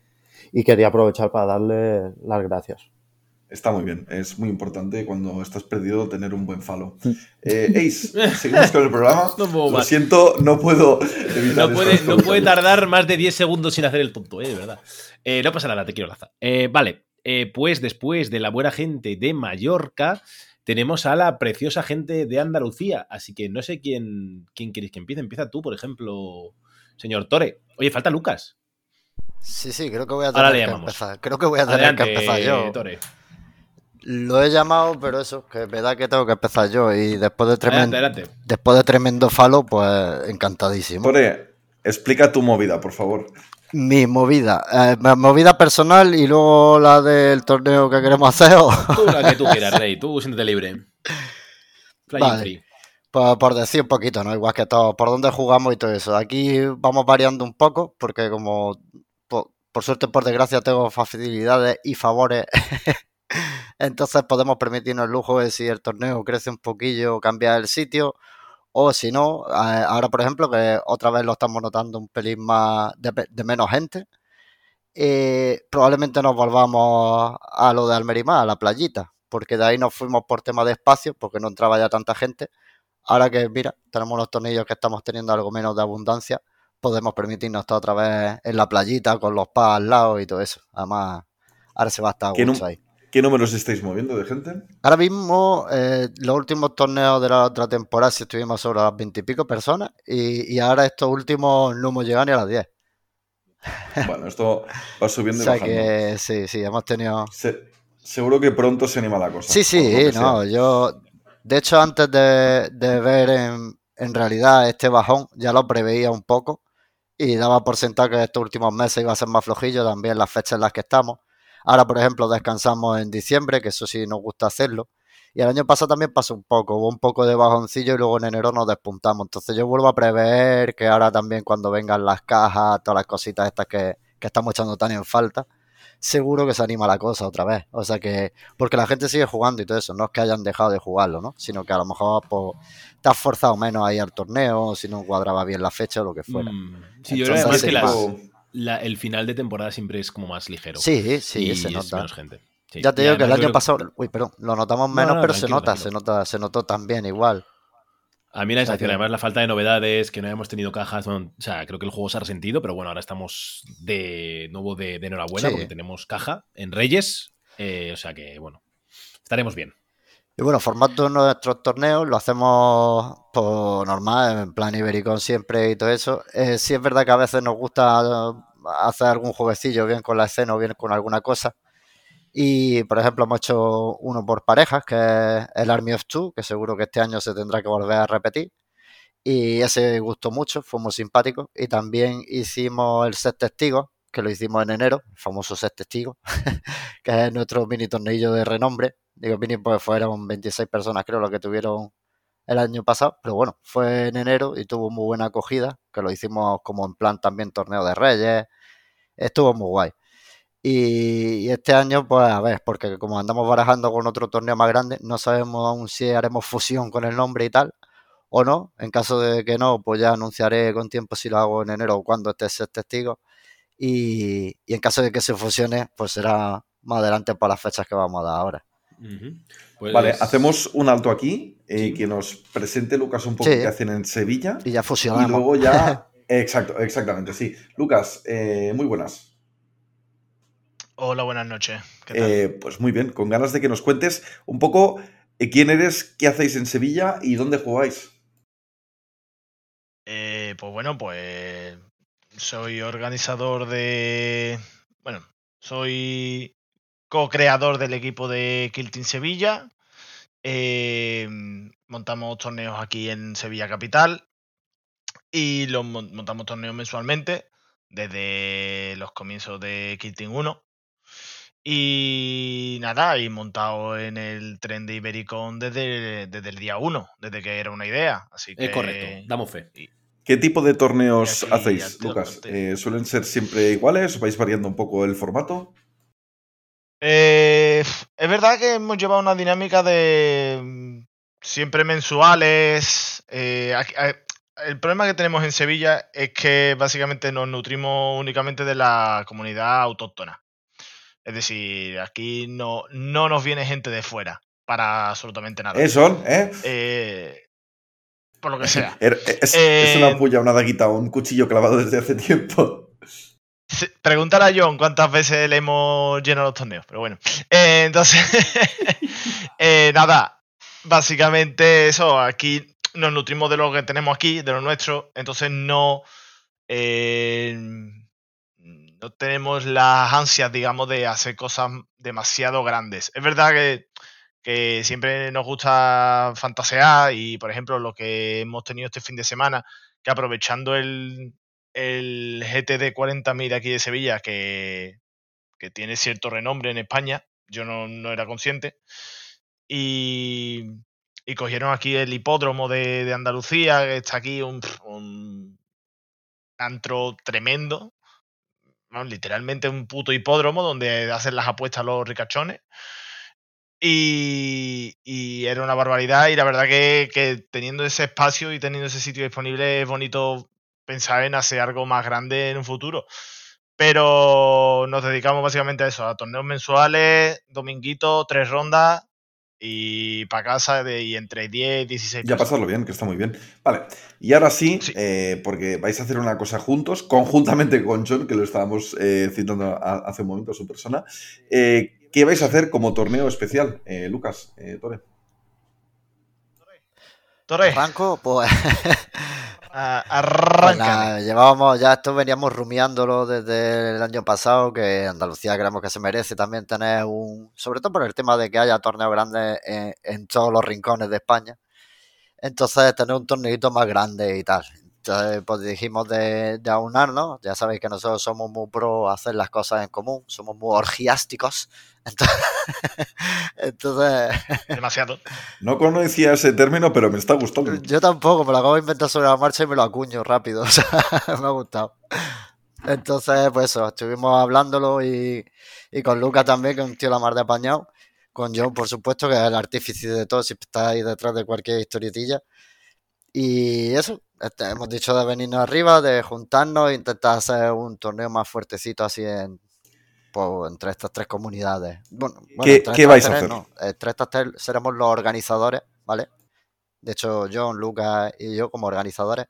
y quería aprovechar para darle las gracias. Está muy bien, es muy importante cuando estás perdido tener un buen follow. Mm. Eh, Ace, [LAUGHS] seguimos con el programa. No puedo Lo más. siento, no puedo evitar No puede, no tardar más de 10 segundos sin hacer el tonto, eh, de verdad. Eh, no pasa nada, te quiero laza. Eh, vale, eh, pues después de la buena gente de Mallorca, tenemos a la preciosa gente de Andalucía. Así que no sé quién, quién queréis que empiece. Empieza tú, por ejemplo, señor Tore. Oye, falta Lucas. Sí, sí, creo que voy a Ahora tener le que llamamos. empezar. Creo que voy a tener Adelante, que empezar yo. Tore. Lo he llamado, pero eso, que me da que tengo que empezar yo. Y después de tremendo, Adelante, adelante. después de tremendo falo, pues encantadísimo. Tore, explica tu movida, por favor. Mi movida, eh, movida personal y luego la del torneo que queremos hacer. o- Tú la que tú [LAUGHS] quieras, Rey. Tú siéntete libre. Vale. free. Por, por decir un poquito, ¿no? Igual que todo, por dónde jugamos y todo eso. Aquí vamos variando un poco, porque como por, por suerte, por desgracia, tengo facilidades y favores. [LAUGHS] Entonces podemos permitirnos el lujo de si el torneo crece un poquillo, cambiar el sitio. O si no, eh, ahora por ejemplo, que otra vez lo estamos notando un pelín más de, menos gente, eh, probablemente nos volvamos a lo de Almerimá, a la playita, porque de ahí nos fuimos por tema de espacio, porque no entraba ya tanta gente. Ahora que, mira, tenemos unos tornillos que estamos teniendo algo menos de abundancia, podemos permitirnos estar otra vez en la playita con los pas al lado y todo eso. Además, ahora se va a estar a ¿Qué, gusto num- ahí. Qué números estáis moviendo de gente? Ahora mismo, eh, los últimos torneos de la otra temporada sí estuvimos sobre las veintipico personas y, y ahora estos últimos no hemos llegado ni a las 10. Bueno, esto va O subiendo y [LAUGHS] sea bajando. que sí, sí, hemos tenido... Se- seguro que pronto se anima la cosa. Sí, sí, no, sea. yo, de hecho, antes de, de ver en, en realidad este bajón, ya lo preveía un poco y daba por sentado que estos últimos meses iba a ser más flojillo, también las fechas en las que estamos. Ahora, por ejemplo, descansamos en diciembre, que eso sí nos gusta hacerlo. Y el año pasado también pasó un poco, hubo un poco de bajoncillo y luego en enero nos despuntamos. Entonces yo vuelvo a prever que ahora también cuando vengan las cajas, todas las cositas estas que, que estamos echando tan en falta, seguro que se anima la cosa otra vez. O sea que, porque la gente sigue jugando y todo eso, no es que hayan dejado de jugarlo, ¿no? Sino que a lo mejor pues, te has forzado menos ahí al torneo, si no cuadraba bien la fecha o lo que fuera. Mm, Sí, yo creo que las- la- el final de temporada siempre es como más ligero. Sí, sí, y se es nota. menos gente. Sí. Ya te digo que el año creo pasado, uy, perdón, lo notamos No, menos, no, pero se nota, tranquilo. se nota, se notó también igual. A mí la sensación, además la falta de novedades, que no hayamos tenido cajas, bueno, o sea, creo que el juego se ha resentido, pero bueno, ahora estamos de nuevo de, de enhorabuena Sí. porque tenemos caja en Reyes, eh, o sea que bueno, estaremos bien. Y bueno, formato de nuestros torneos lo hacemos por normal, en plan Ibericón siempre y todo eso. Eh, sí es verdad que a veces nos gusta hacer algún jueguecillo bien con la escena o bien con alguna cosa. Y, por ejemplo, hemos hecho uno por parejas, que es el Army of Two, que seguro que este año se tendrá que volver a repetir. Y ese gustó mucho, fue muy simpático. Y también hicimos el set testigo, que lo hicimos en enero, el famoso set testigo, [LAUGHS] que es nuestro mini tornillo de renombre. Digo mini pues fueron 26 personas, creo, lo que tuvieron el año pasado, pero bueno, fue en enero y tuvo muy buena acogida, que lo hicimos como en plan también torneo de reyes, estuvo muy guay. Y, este año, pues a ver, porque como andamos barajando con otro torneo más grande, no sabemos aún si haremos fusión con el nombre y tal, o no. En caso de que no, pues ya anunciaré con tiempo si lo hago en enero o cuando esté ese testigo. Y, y en caso de que se fusione, pues será más adelante para las fechas que vamos a dar ahora. Pues vale, hacemos un alto aquí, eh, que nos presente Lucas un poco Sí. qué hacen en Sevilla. Y ya fusionamos. Y luego ya. [LAUGHS] Exacto, exactamente, sí. Lucas, eh, muy buenas. Hola, buenas noches. ¿Qué tal? Eh, pues muy bien, con ganas de que nos cuentes un poco eh, quién eres, qué hacéis en Sevilla y dónde jugáis. Eh, pues bueno, pues soy organizador de... Bueno, soy co-creador del equipo de Kill Team Sevilla. Eh, montamos torneos aquí en Sevilla Capital y los mon- montamos torneos mensualmente desde los comienzos de Kill Team 1. Y nada, y montado en el tren de Ibericon desde, desde el día 1, desde que era una idea. Así que Es correcto, damos fe. ¿Qué tipo de torneos aquí hacéis, Lucas? Eh, ¿Suelen ser siempre iguales? ¿Vais variando un poco el formato? Eh, es verdad que hemos llevado una dinámica de mm, siempre mensuales. eh, aquí- eh, el problema que tenemos en Sevilla es que básicamente nos nutrimos únicamente de la comunidad autóctona. Es decir, aquí no, no nos viene gente de fuera para absolutamente nada. Eso, ¿eh? Eh, por lo que [LAUGHS] sea. Er- Es, Eh, es una puya, una daguita o un cuchillo clavado desde hace tiempo. Preguntar a John cuántas veces le hemos llenado los torneos, pero bueno. Eh, entonces, [LAUGHS] eh, nada, básicamente eso, aquí nos nutrimos de lo que tenemos aquí, de lo nuestro, entonces no, eh, no tenemos las ansias, digamos, de hacer cosas demasiado grandes. Es verdad que, que siempre nos gusta fantasear y, por ejemplo, lo que hemos tenido este fin de semana, que aprovechando el, el GTD 40.000 aquí de Sevilla, que, que tiene cierto renombre en España, yo no, no era consciente, y, y cogieron aquí el hipódromo de, de Andalucía, que está aquí un, antro tremendo, literalmente un puto hipódromo donde hacen las apuestas los ricachones. Y, y era una barbaridad y la verdad que, que teniendo ese espacio y teniendo ese sitio disponible es bonito pensar en hacer algo más grande en un futuro. Pero nos dedicamos básicamente a eso, a torneos mensuales, dominguito, tres rondas y para casa de, y entre 10 y 16 Ya pasarlo bien, que está muy bien. Vale, y ahora sí, eh, porque vais a hacer una cosa juntos, conjuntamente con John, que lo estábamos eh, citando a- hace un momento a su persona. Eh, ¿Qué vais a hacer como torneo especial, eh, Lucas, eh, Tore? Torre. Arranco, pues. [LAUGHS] Pues arranca. nada, llevábamos, ya esto veníamos rumiándolo desde el año pasado, que Andalucía creemos que se merece también tener un, sobre todo por el tema de que haya torneos grandes en, en todos los rincones de España. Entonces, tener un torneito más grande y tal. Entonces, pues dijimos de, de aunarnos. Ya sabéis que nosotros somos muy pro hacer las cosas en común, somos muy orgiásticos. Entonces, [LAUGHS] entonces Demasiado. No conocía ese término, pero me está gustando. yo tampoco, me lo acabo de inventar sobre la marcha y me lo acuño rápido. [LAUGHS] O sea, me ha gustado. Entonces, pues eso, estuvimos hablándolo y, y con Lucas también, que es un tío la mar de apañado. Con John, por supuesto, que es el artífice de todo, siempre está ahí detrás de cualquier historietilla. Y eso, este, hemos dicho de venirnos arriba, de juntarnos e intentar hacer un torneo más fuertecito así en, pues, entre estas tres comunidades. Bueno, bueno, ¿Qué- entre qué estas vais a tres hacer? no, entre estas tres seremos los organizadores, ¿vale? De hecho, John, Lucas y yo como organizadores.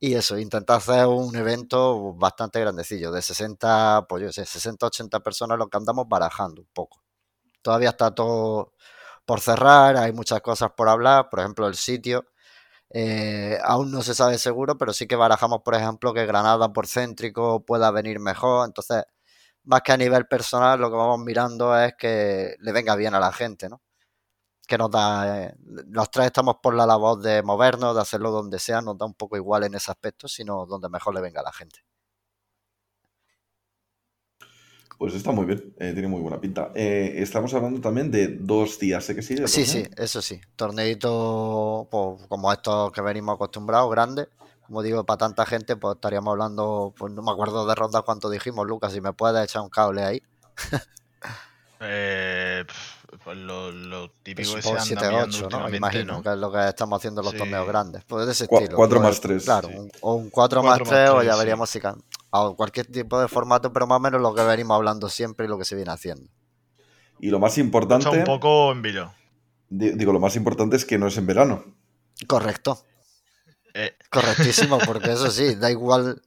Y eso, intentar hacer un evento bastante grandecillo, de 60, pues yo sé, 60, 80 personas, lo que andamos barajando un poco. Todavía está todo por cerrar, hay muchas cosas por hablar, por ejemplo, el sitio. Eh, aún no se sabe seguro, pero sí que barajamos, por ejemplo, que Granada por céntrico pueda venir mejor. Entonces, más que a nivel personal, lo que vamos mirando es que le venga bien a la gente, ¿no? Que nos da. eh, los tres estamos por la labor de movernos, de hacerlo donde sea, nos da un poco igual en ese aspecto, sino donde mejor le venga a la gente. Pues está muy bien, eh, tiene muy buena pinta. Eh, estamos hablando también de dos días, ¿sé que sí? de Sí, sí, eso sí. Torneito pues, como estos que venimos acostumbrados, grandes. Como digo, para tanta gente, pues estaríamos hablando, pues no me acuerdo de rondas cuánto dijimos, Lucas, si me puedes echar un cable ahí. [LAUGHS] Eh, pues lo, lo típico Supongo anda mirando 7-8, ¿no? Imagino ¿no? que es lo que estamos haciendo en los Sí. torneos grandes. Pues de ese estilo. cuatro pues, más tres, Claro, sí. un- o un 4 Cuatro más más 3 o tres, ya sí. veríamos si can- o cualquier tipo de formato, pero más o menos lo que venimos hablando siempre y lo que se viene haciendo. Y lo más Está importante, un poco en vilo. di- digo, lo más importante es que no es en verano. Correcto. Eh, Correctísimo, [LAUGHS] porque eso sí, da igual,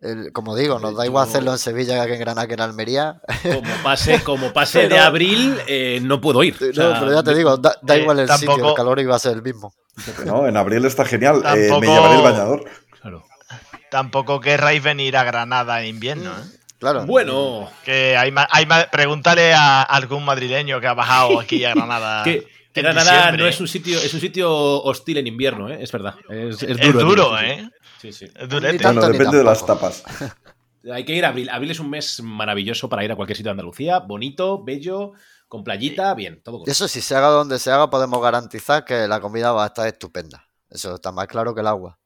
el- como digo, nos da igual hacerlo en Sevilla que en Granada que en Almería. Como pase, [LAUGHS] como pase de abril, eh, no puedo ir. O sea, No, pero ya te digo, da, da eh, igual el sitio, el calor iba a ser el mismo. No, en abril está genial. eh, me llevaré el bañador. claro. Tampoco querráis venir a Granada en invierno, ¿eh? Claro. Bueno, Que hay hay pregúntale a algún madrileño que ha bajado aquí a Granada. [LAUGHS] que, que Granada diciembre. no es un sitio, es un sitio hostil en invierno, ¿eh? es verdad. Es, es Es duro. duro. ¿eh? Sí, sí. Es durete. Bueno, depende de las tapas. [LAUGHS] Hay que ir a abril. Abril es un mes maravilloso para ir a cualquier sitio de Andalucía. Bonito, bello, con playita, bien, todo. Eso sí, se haga donde se haga, podemos garantizar que la comida va a estar estupenda. Eso está más claro que el agua.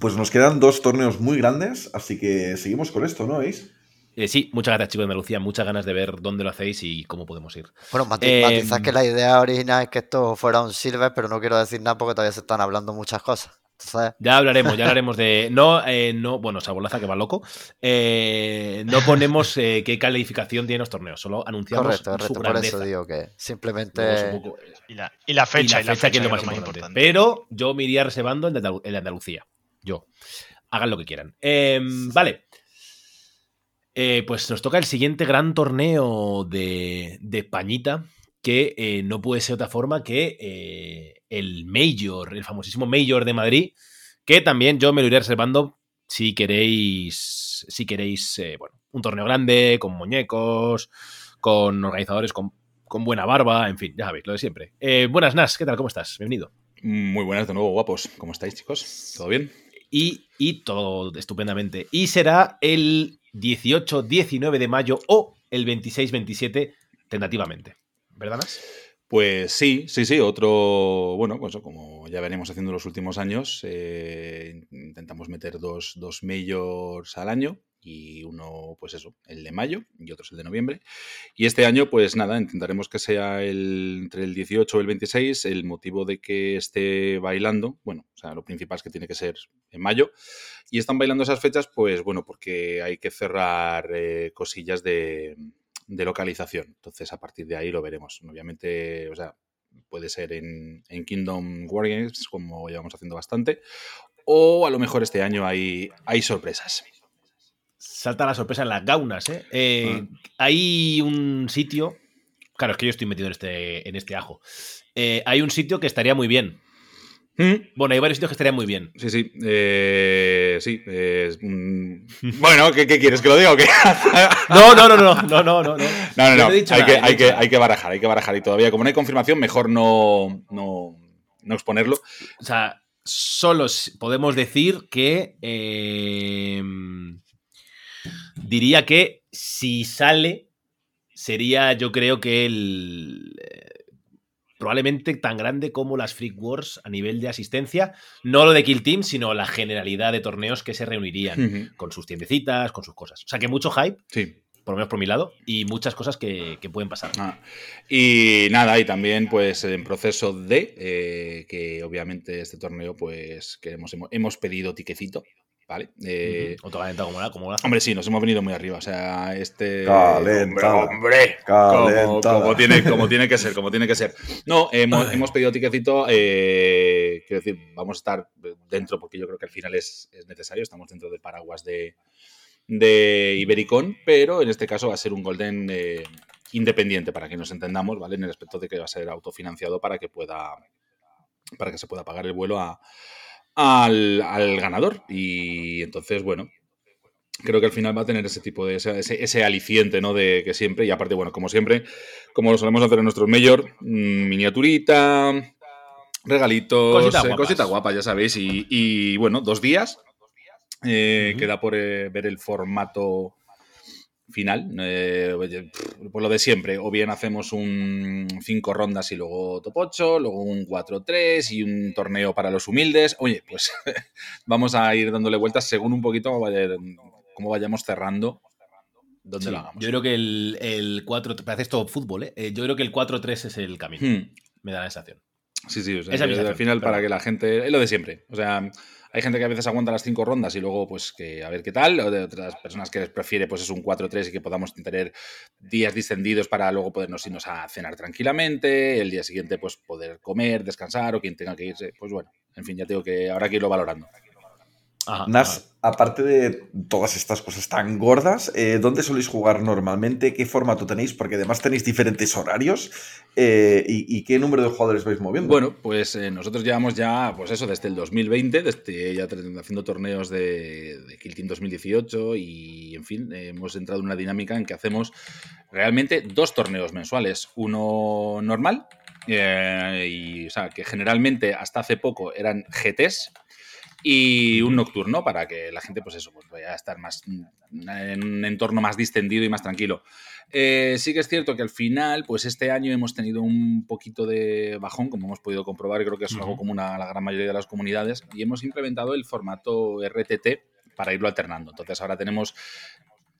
Pues nos quedan dos torneos muy grandes, así que seguimos con esto, ¿no veis? Eh, sí, muchas gracias, chicos de Andalucía. Muchas ganas de ver dónde lo hacéis y cómo podemos ir. Bueno, mati- Eh, matizar que la idea original es que esto fuera un silver, pero no quiero decir nada porque todavía se están hablando muchas cosas. Entonces, Ya hablaremos, ya [LAUGHS] hablaremos de. No, eh, no, bueno, Sabolaza que va loco. Eh, no ponemos eh, qué calificación tienen los torneos, solo anunciamos correcto, su correcto. Por grandeza. eso digo que simplemente. Y la, y la fecha, y la fecha, que es lo más, importante. Pero yo me iría reservando el de Andalucía. Yo. Hagan lo que quieran. Eh, vale. Eh, pues nos toca el siguiente gran torneo de, de Pañita, que eh, no puede ser otra forma que eh, el Major, el famosísimo Major de Madrid, que también yo me lo iré reservando si queréis, si queréis, bueno, un torneo grande, con muñecos, con organizadores con, con buena barba, en fin, ya sabéis, lo de siempre. Buenas, Nas, ¿qué tal? ¿Cómo estás? Bienvenido. Muy buenas de nuevo, guapos. ¿Cómo estáis, chicos? ¿Todo bien? Y, y todo estupendamente. Y será el 18-19 de mayo o el 26-27 tentativamente. ¿Verdad, Nas? Pues sí, sí, sí. Otro, bueno, pues como ya venimos haciendo en los últimos años, eh, intentamos meter dos, dos majors al año y uno, pues eso, el de mayo y otro es el de noviembre. Y este año, pues nada, intentaremos que sea el, entre el 18 y el 26. El motivo de que esté bailando, bueno, o sea, lo principal es que tiene que ser en mayo. Y están bailando esas fechas, pues bueno, porque hay que cerrar eh, cosillas de, de localización. Entonces, a partir de ahí lo veremos. Obviamente, o sea, puede ser en, en Kingdom Wargames, como llevamos haciendo bastante, o a lo mejor este año hay, hay sorpresas. Salta la sorpresa en las gaunas, ¿eh? Eh, Hay un sitio. Claro, es que yo estoy metido en este, en este ajo. Eh, hay un sitio que estaría muy bien. ¿Mm? Bueno, hay varios sitios que estarían muy bien. Sí, sí. eh, sí. bueno, ¿qué, qué quieres que lo diga o qué? [LAUGHS] No, no, no, no, no, no, no. No, No, hay, nada, que, hay, hay barajar, hay que barajar. Y todavía, como no hay confirmación, mejor no, no, no exponerlo. O sea, solo podemos decir que. Diría que si sale, sería yo creo que el. eh, Probablemente tan grande como las Freak Wars a nivel de asistencia. No lo de Kill Team, sino la generalidad de torneos que se reunirían con sus tiendecitas, con sus cosas. O sea que mucho hype, Sí. por lo menos por mi lado, y muchas cosas que, que pueden pasar. Ah, Y nada, y también pues en proceso de eh, que obviamente este torneo pues queremos, hemos, hemos pedido tiquecito, ¿vale? Eh, Ujú. Otro calentado como la, como la. Hombre, sí, nos hemos venido muy arriba. O sea, este. Calenta. Hombre, hombre. Como, tiene, como tiene que ser, como tiene que ser. No, hemos, hemos pedido tiquecito. eh, quiero decir, vamos a estar dentro porque yo creo que al final es, es necesario. Estamos dentro del paraguas de, de Ibericon, pero en este caso va a ser un Golden eh, independiente para que nos entendamos, ¿vale? En el aspecto de que va a ser autofinanciado para que pueda para que se pueda pagar el vuelo a, al, al ganador. Y entonces, bueno, creo que al final va a tener ese tipo de ese, ese, aliciente, ¿no? De que siempre, y aparte, bueno, como siempre, como lo solemos hacer en nuestros mayor, mm, miniaturita, regalitos, Cositas eh, guapas, ya sabéis, y, y, bueno, dos días. Eh, Queda por eh, ver el formato final. eh, oye, pff, por lo de siempre, o bien hacemos un cinco rondas y luego top 8, luego un 4-3 y un torneo para los humildes. Oye, pues [LAUGHS] vamos a ir dándole vueltas según un poquito cómo, vaya- cómo vayamos cerrando donde Sí, lo hagamos. yo creo que el, el 4, parece esto fútbol, ¿eh? Eh, Yo creo que el 4-3 es el camino. Hmm. Me da la sensación. Sí, sí, o sea, al final para que la gente. Es lo de siempre. O sea, hay gente que a veces aguanta las cinco rondas y luego, pues, que a ver qué tal. O de otras personas que les prefiere, pues, es un 4-3 y que podamos tener días distendidos para luego podernos irnos a cenar tranquilamente. El día siguiente, pues, poder comer, descansar o quien tenga que irse. Pues bueno, en fin, ya tengo que ahora que irlo valorando. Nas, aparte de todas estas cosas tan gordas, eh, ¿dónde soléis jugar normalmente? ¿Qué formato tenéis? Porque además tenéis diferentes horarios. eh, y, y qué número de jugadores vais moviendo? Bueno, pues eh, nosotros llevamos ya, pues eso, desde el 2020, desde ya haciendo torneos de, de Kill Team 2018 y, en fin, hemos entrado en una dinámica en que hacemos realmente dos torneos mensuales. Uno normal, y, o sea, que generalmente hasta hace poco eran GTs, y un nocturno para que la gente, pues eso, pues vaya a estar más mm, en un entorno más distendido y más tranquilo. Eh, sí que es cierto que al final, pues este año hemos tenido un poquito de bajón, como hemos podido comprobar, y creo que es algo común a la gran mayoría de las comunidades, y hemos implementado el formato RTT para irlo alternando. Entonces ahora tenemos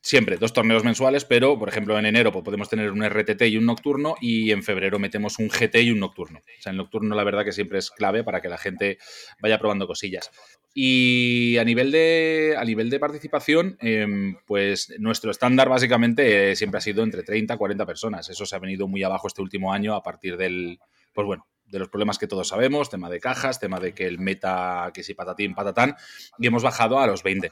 siempre dos torneos mensuales, pero por ejemplo en enero pues, podemos tener un RTT y un nocturno y en febrero metemos un GT y un nocturno. O sea, el nocturno la verdad que siempre es clave para que la gente vaya probando cosillas. Y a nivel de, a nivel de participación, em, pues nuestro estándar básicamente eh, siempre ha sido entre 30 y 40 personas. Eso se ha venido muy abajo este último año a partir del, pues bueno, de los problemas que todos sabemos, tema de cajas, tema de que el meta, que si patatín, patatán, y hemos bajado a los 20.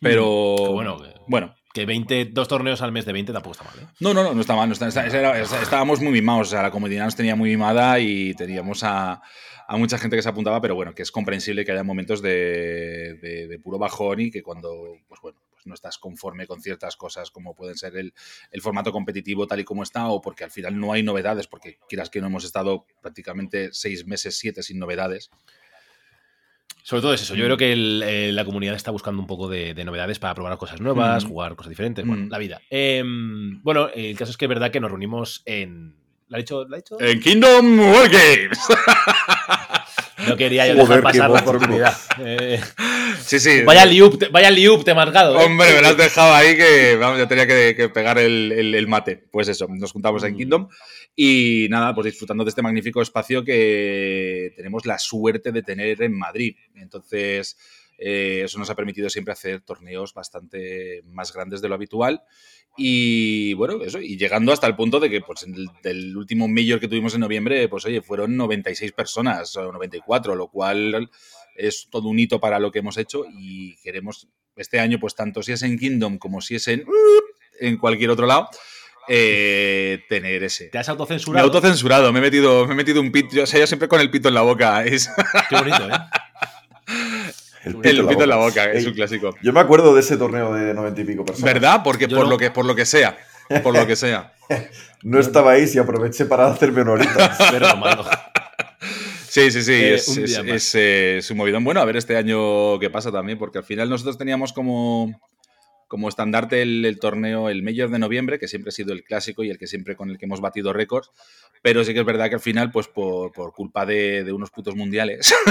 Pero Que bueno, que- bueno, Que 20, dos torneos al mes de 20 tampoco está mal, ¿eh? no, no, no, no está mal. no está- está- era- está- estábamos muy mimados. O sea, la comunidad nos tenía muy mimada y teníamos a, a mucha gente que se apuntaba, pero bueno, que es comprensible que haya momentos de, de- de puro bajón y que cuando, pues bueno, pues no estás conforme con ciertas cosas como pueden ser el, el formato competitivo tal y como está o porque al final no hay novedades, porque quieras que no hemos estado prácticamente seis meses, siete sin novedades. Sobre todo es eso. Yo Mm. creo que el- eh, la comunidad está buscando un poco de, de novedades para probar cosas nuevas, Mm. jugar cosas diferentes. Bueno, Mm. la vida. Em, bueno, el caso es que es verdad que nos reunimos en. ¿La ha dicho? ¿La ha dicho? En Kingdom War Games. No quería yo dejar pasar la oportunidad. Eh, Sí, sí. Vaya liup, te- vaya liup te he marcado. ¿eh? Hombre, me lo has dejado ahí que vamos, yo tenía que, que pegar el, el- el mate. Pues eso, nos juntamos Mm. en Kingdom y nada, pues disfrutando de este magnífico espacio que tenemos la suerte de tener en Madrid. Entonces, eh, eso nos ha permitido siempre hacer torneos bastante más grandes de lo habitual. Y bueno, eso, y llegando hasta el punto de que, pues, en el del último Major que tuvimos en noviembre, pues oye, fueron 96 personas o 94, lo cual es todo un hito para lo que hemos hecho y queremos este año, pues tanto si es en Kingdom como si es en, en cualquier otro lado, eh, tener ese. ¿Te has Me he autocensurado? autocensurado, me he metido, me he metido un pito, yo, o sea, yo siempre con el pito en la boca. Es Qué bonito, ¿eh? El el pito en la boca, es un clásico. Yo me acuerdo de ese torneo de noventa y pico personas. ¿Verdad? Porque por no. lo que por lo que sea, por lo que sea. [LAUGHS] No estaba ahí y aproveché para hacerme una horita. [LAUGHS] Pero malo. Sí, sí, sí, Eh, es, un es- día más. es, eh, es un movidón. Bueno, a ver este año qué pasa también, porque al final nosotros teníamos como, como estandarte el, el torneo, el Major de noviembre, que siempre ha sido el clásico y el que siempre con el que hemos batido récords, pero sí que es verdad que al final, pues por, por culpa de, de unos putos mundiales, [LAUGHS]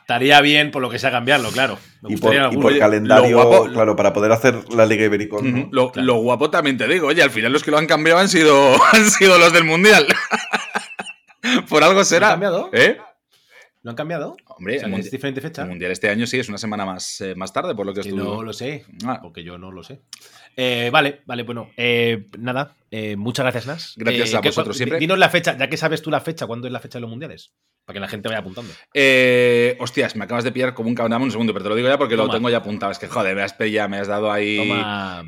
Estaría bien por lo que sea cambiarlo, claro. Me Y por, y algún- por Oye, calendario, guapo- claro, para poder hacer la Liga. Ujú. lo, Claro. lo guapo también te digo, oye, al final los que lo han cambiado han sido, [LAUGHS] han sido los del mundial. [LAUGHS] por algo ¿Lo han será. cambiado? ¿Eh? ¿Lo han cambiado? Hombre, O sea, el, que mundi- es diferente fecha. el mundial este año sí es una semana más, eh, más tarde, por lo que Que estuve. no lo sé, Ah. porque yo no lo sé. Eh, vale, vale, bueno, eh, nada, eh, muchas gracias, Nas. Gracias eh, a vosotros siempre. Dinos la fecha, ya que sabes tú la fecha, ¿cuándo es la fecha de los mundiales? Para que la gente vaya apuntando. Eh, hostias, me acabas de pillar como un cabrón, un segundo, pero te lo digo ya porque lo tengo ya apuntado. Es que, joder, me has pillado, me has dado ahí.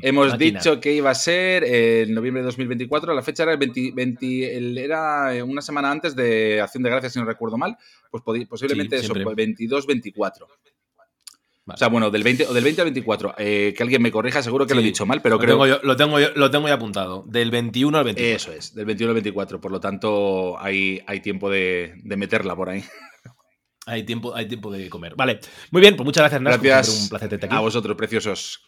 Hemos dicho que iba a ser en noviembre de 2024, la fecha era el 20, el, era una semana antes de Acción de Gracias, si no recuerdo mal, pues posiblemente sí, eso, 22-24. O sea, bueno, del 20, del 20 al 24. Eh, que alguien me corrija, seguro que lo he dicho mal, pero creo. Lo, tengo lo tengo ya apuntado. Del 21 al 24. Eso es, del 21 al 24. Por lo tanto, hay, hay tiempo de, de meterla por ahí. Hay tiempo, hay tiempo de comer. Vale. Muy bien, pues muchas gracias, Nas. Gracias. Un placer tenerte. A vosotros, preciosos.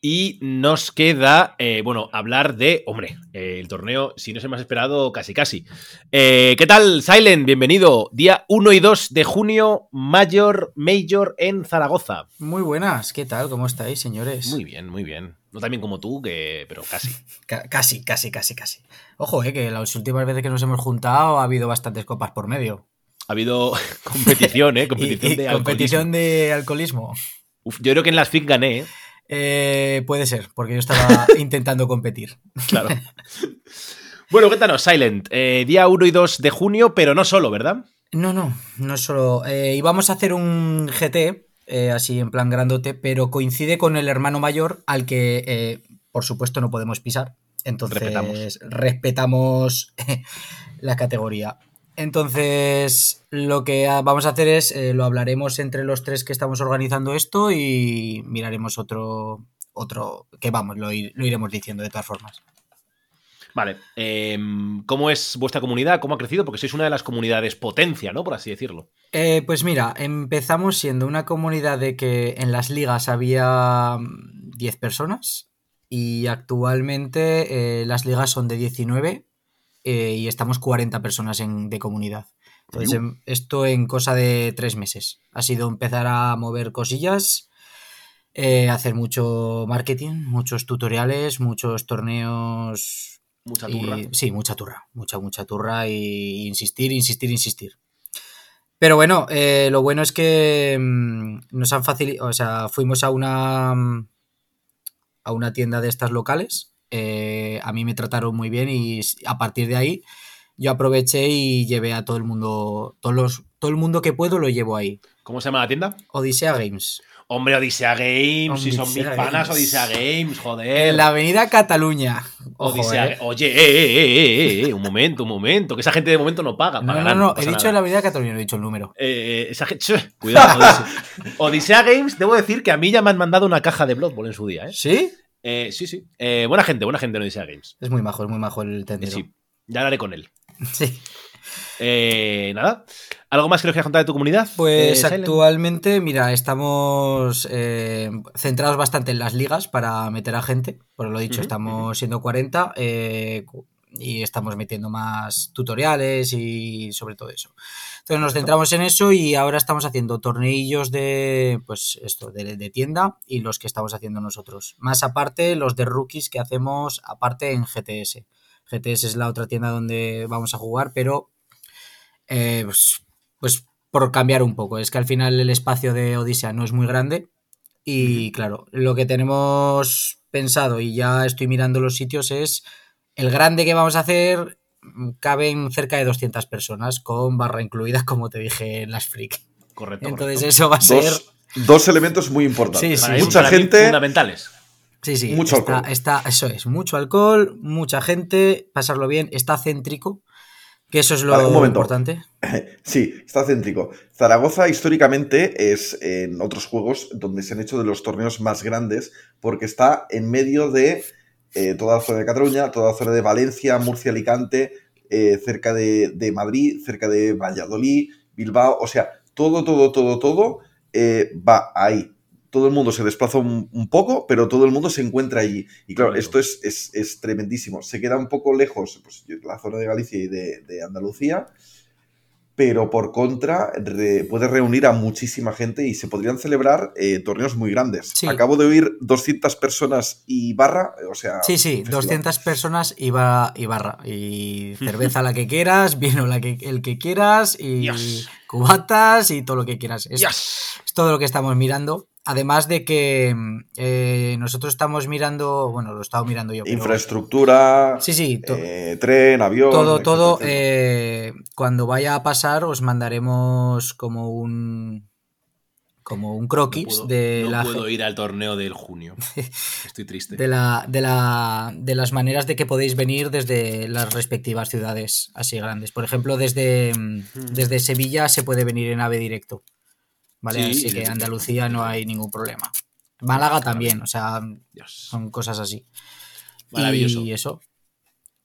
Y nos queda, eh, bueno, hablar de, hombre, eh, el torneo, si no se me has esperado, casi casi. Eh, ¿Qué tal, Silent? Bienvenido. Día 1 y 2 de junio, Mayor, Major en Zaragoza. Muy buenas, ¿qué tal? ¿Cómo estáis, señores? Muy bien, muy bien. No tan bien como tú, que, pero casi. [LAUGHS] Ca- casi, casi, casi, casi. Ojo, eh, que las últimas veces que nos hemos juntado ha habido bastantes copas por medio. Ha habido [LAUGHS] competición, ¿eh? [LAUGHS] Competición Y- y de competición alcoholismo. de alcoholismo. Uf, yo creo que en las FIC gané, ¿eh? Eh, puede ser, porque yo estaba [LAUGHS] intentando competir. Claro. [LAUGHS] bueno, cuéntanos, Silent. Eh, día 1 y 2 de junio, pero no solo, ¿verdad? No, no, no solo. eh, íbamos a hacer un GT, eh, así en plan grandote, pero coincide con el hermano mayor al que, por supuesto, no podemos pisar. Entonces, Respetamos. respetamos [LAUGHS] la categoría. Entonces, lo que vamos a hacer es, eh, lo hablaremos entre los tres que estamos organizando esto y miraremos otro, otro que vamos, lo, ir- lo iremos diciendo de todas formas. Vale. eh, ¿Cómo es vuestra comunidad? ¿Cómo ha crecido? Porque sois una de las comunidades potencia, ¿no? Por así decirlo. Eh, pues mira, empezamos siendo una comunidad de que en las ligas había mm, 10 personas y actualmente eh, las ligas son de 19 eh, y estamos 40 personas en- de comunidad. Entonces, em, esto en cosa de tres meses. Ha sido empezar a mover cosillas, eh, hacer mucho marketing, muchos tutoriales, muchos torneos. Mucha y- turra. sí, mucha turra, mucha, mucha turra y insistir, insistir, insistir. Pero bueno, eh, lo bueno es que mm, nos han facilitado, o sea, fuimos a una a una tienda de estas locales. Eh, a mí me trataron muy bien y a partir de ahí yo aproveché y llevé a todo el mundo, todos los, todo el mundo que puedo lo llevo ahí. ¿Cómo se llama la tienda? Odisea Games. Hombre, Odisea Games, si son mis panas. Odisea Games, joder. En la avenida Cataluña. Ojo, Odisea- eh. Oye, eh, eh, eh, eh, eh, un momento, un momento. Que esa gente de momento no paga. No, no, pagarán, no, no, he dicho nada. en la avenida Cataluña, no he dicho el número. Eh, esa gente. Cuidado, Odisea. [LAUGHS] Odisea Games, debo decir que a mí ya me han mandado una caja de Blood Bowl en su día, ¿eh? ¿Sí? Eh, sí, sí. Eh, buena gente, buena gente en Odisea Games. Es muy majo, es muy majo el Eh, tendero. sí, ya hablaré con él. [LAUGHS] Sí. Eh, nada. ¿Algo más que nos quieras contar de tu comunidad? Pues eh, actualmente, mira, estamos eh, centrados bastante en las ligas para meter a gente. Por lo dicho, estamos siendo 40 eh, y estamos metiendo más tutoriales y sobre todo eso. Entonces nos centramos en eso y ahora estamos haciendo torneillos de, pues esto, de, de tienda y los que estamos haciendo nosotros. Más aparte, los de rookies que hacemos aparte en GTS. GTS es la otra tienda donde vamos a jugar, pero eh, pues, pues por cambiar un poco. Es que al final el espacio de Odisea no es muy grande. Y claro, lo que tenemos pensado y ya estoy mirando los sitios es el grande que vamos a hacer. Caben cerca de 200 personas con barra incluida, como te dije en las freak. Correcto. Entonces correcto. eso va a ser. Dos, elementos muy importantes. Sí, sí, Para Mucha gente. Fundamentales. Sí, sí. Mucho está, alcohol. está- eso es, mucho alcohol, mucha gente, pasarlo bien, está céntrico, que eso es lo Vale, un momento. importante. [LAUGHS] Sí, está céntrico. Zaragoza históricamente es en otros juegos donde se han hecho de los torneos más grandes porque está en medio de eh, toda la zona de Cataluña, toda la zona de Valencia, Murcia, Alicante, eh, cerca de, de Madrid, cerca de Valladolid, Bilbao, o sea, todo, todo, todo, todo eh, va ahí. Todo el mundo se desplaza un, un poco, pero todo el mundo se encuentra allí. Y claro, esto es, es- es tremendísimo. Se queda un poco lejos pues, la zona de Galicia y de, de Andalucía, pero por contra re- puede reunir a muchísima gente y se podrían celebrar eh, torneos muy grandes. Sí. Acabo de oír 200 personas y barra, o sea... Sí, sí, un festival. 200 personas y, ba- y barra. Y [LAUGHS] cerveza la que quieras, vino la que, el que quieras, y Dios. cubatas y todo lo que quieras. Es, Yes. es todo lo que estamos mirando. Además de que eh, nosotros estamos mirando, bueno, lo he estado mirando yo. pero- Infraestructura, Sí, sí, to- eh, tren, avión. todo, etcétera, todo. etcétera. eh, cuando vaya a pasar, os mandaremos como un como un croquis No puedo, de no la puedo ir al torneo del junio. [LAUGHS] Estoy triste. de la, de la de las maneras de que podéis venir desde las respectivas ciudades así grandes. Por ejemplo, desde, mm, desde Sevilla se puede venir en ave directo. ¿Vale? Sí, así que Andalucía no hay ningún problema. Málaga también, o sea, son cosas así. Maravilloso. Y eso.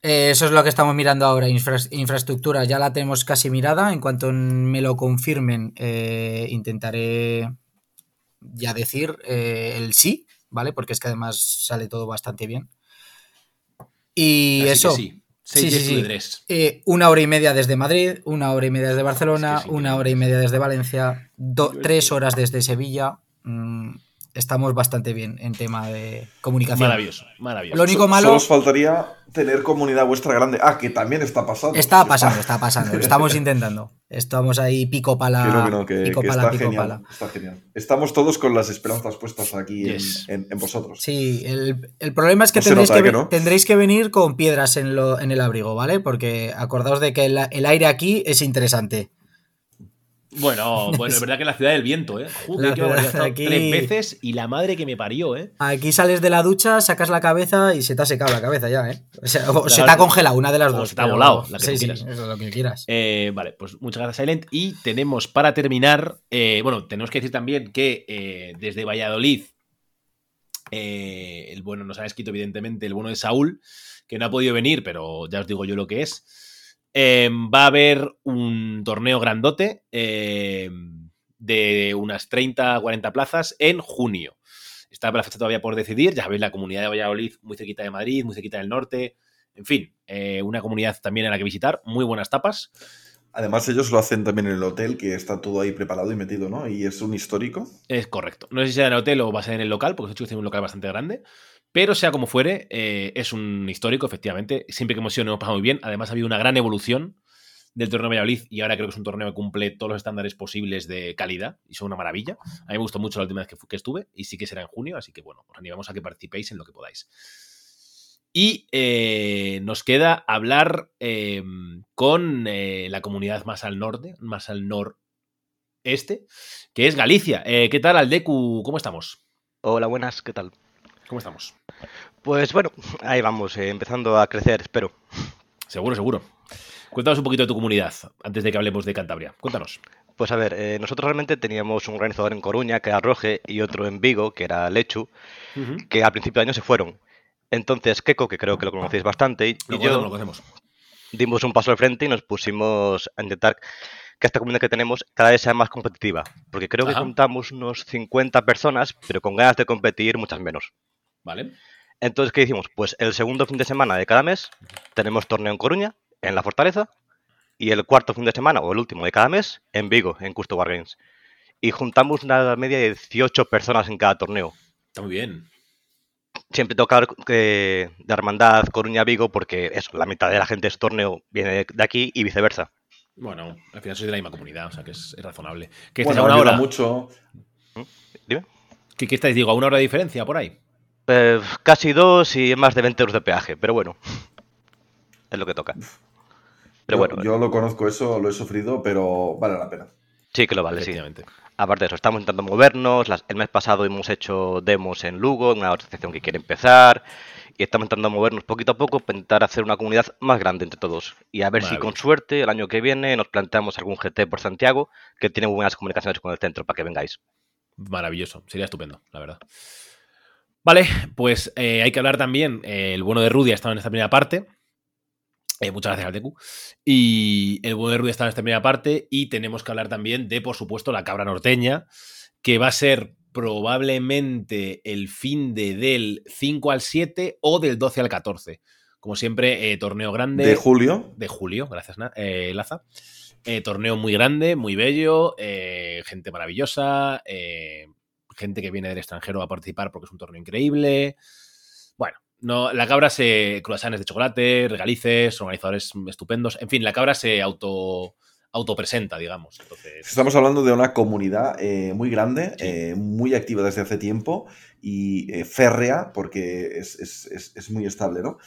Eh, eso es lo que estamos mirando ahora. Infra- infraestructura ya la tenemos casi mirada. En cuanto me lo confirmen, eh, intentaré ya decir eh, el sí, ¿vale? Porque es que además sale todo bastante bien. Y Así eso. sí. De tres. Eh, una hora y media desde Madrid, una hora y media desde Barcelona, una hora y media desde Valencia, do- tres horas desde Sevilla. Mm, estamos bastante bien en tema de comunicación. Maravilloso, maravilloso. Lo único malo- Solo os faltaría tener comunidad vuestra grande. Ah, que también está pasando. Está pasando, está pasando. Lo estamos intentando. Estamos ahí pico pala. Que no, que no, que, pico que pala, está pico genial. pala. Está genial. Estamos todos con las esperanzas puestas aquí en- Yes. en, en vosotros. Sí, el, el problema es que, No tendréis, que, ¿eh, que ve- no? tendréis que venir con piedras en, lo- en el abrigo, ¿vale? Porque acordaos de que el, el aire aquí es interesante. Bueno, bueno, es [LAUGHS] verdad que la ciudad del viento, ¿eh? Joder, estado aquí- Tres veces y la madre que me parió, ¿eh? Aquí sales de la ducha, sacas la cabeza y se te ha secado la cabeza ya, ¿eh? O, sea, o se te ha congelado, una de las O dos. se te ha volado, la que sí, tú sí, quieras. eso es lo que quieras. Eh, vale, pues muchas gracias, Silent. Y tenemos para terminar, eh, bueno, tenemos que decir también que eh, desde Valladolid, eh, el bueno nos ha escrito, evidentemente, el bueno de Saúl, que no ha podido venir, pero ya os digo yo lo que es. Eh, va a haber un torneo grandote eh, de unas 30 40 plazas en junio. Está la fecha todavía por decidir. Ya sabéis, la comunidad de Valladolid, muy cerquita de Madrid, muy cerquita del norte. En fin, eh, una comunidad también a la que visitar. Muy buenas tapas. Además, ellos lo hacen también en el hotel, que está todo ahí preparado y metido, ¿no? Y es un histórico. Es correcto. No sé si será en el hotel o va a ser en el local, porque estos chicos tienen un local bastante grande. Pero sea como fuere, eh, es un histórico, efectivamente. Siempre que hemos ido nos hemos pasado muy bien. Además, ha habido una gran evolución del torneo de Valladolid y ahora creo que es un torneo que cumple todos los estándares posibles de calidad y son una maravilla. A mí me gustó mucho la última vez que, que estuve y sí que será en junio, así que bueno, os animamos a que participéis en lo que podáis. Y eh, nos queda hablar eh, con la comunidad más al norte, más al noreste, que es Galicia. ¿Qué tal, Aldecu? ¿Cómo estamos? Hola, buenas, ¿qué tal? ¿Cómo estamos? Pues bueno, ahí vamos, eh, empezando a crecer, espero. Seguro, seguro. Cuéntanos un poquito de tu comunidad antes de que hablemos de Cantabria. Cuéntanos. Pues a ver, eh, nosotros realmente teníamos un organizador en Coruña, que era Roge, y otro en Vigo, que era Lechu, que al principio de año se fueron. Entonces, Keko, que creo que lo conocéis bastante, y, Lo y conocemos, yo lo conocemos. dimos un paso al frente y nos pusimos a intentar que esta comunidad que tenemos cada vez sea más competitiva. Porque creo que contamos unos 50 personas, pero con ganas de competir muchas menos. ¿Vale? Entonces, ¿qué hicimos? Pues el segundo fin de semana de cada mes tenemos torneo en Coruña, en la Fortaleza, y el cuarto fin de semana, o el último de cada mes, en Vigo, en Custo War Games. Y juntamos una media de 18 personas en cada torneo. Está muy bien. Siempre toca eh, de Hermandad Coruña-Vigo porque eso, la mitad de la gente de ese torneo viene de, aquí y viceversa. Bueno, al final sois de la misma comunidad, o sea que es, es razonable. ¿Qué estáis Bueno, a una hora? mucho. Dime. ¿Qué, qué estáis, digo, a una hora de diferencia por ahí? Eh, casi dos y más de 20 euros de peaje, pero bueno. Es lo que toca. Pero yo, bueno, yo lo conozco eso, lo he sufrido, pero vale la pena. Sí, que lo vale, sí. Aparte de eso, estamos intentando movernos. las- el mes pasado hemos hecho demos en Lugo, en una asociación que quiere empezar. Y estamos intentando movernos poquito a poco para intentar hacer una comunidad más grande entre todos. Y a ver si con suerte el año que viene nos planteamos algún GT por Santiago que tiene buenas comunicaciones con el centro para que vengáis. Maravilloso, sería estupendo, la verdad. Vale, pues eh, hay que hablar también. eh, el bueno de Rudy ha estado en esta primera parte. Eh, muchas gracias, Altecu. Y el bueno de Rudy ha estado en esta primera parte. Y tenemos que hablar también de, por supuesto, la cabra norteña, que va a ser probablemente el fin de del 5 al 7 o del 12 al 14. Como siempre, torneo grande. ¿De julio? De julio, gracias, eh, Laza. Torneo muy grande, muy bello, gente maravillosa, eh, gente que viene del extranjero a participar porque es un torneo increíble. Bueno, no, la cabra se. croissants de chocolate, regalices, organizadores estupendos. En fin, la cabra se auto autopresenta, digamos. Entonces, Estamos hablando de una comunidad eh, muy grande, eh, muy activa desde hace tiempo y eh, férrea, porque es, es- es- es muy estable, ¿no?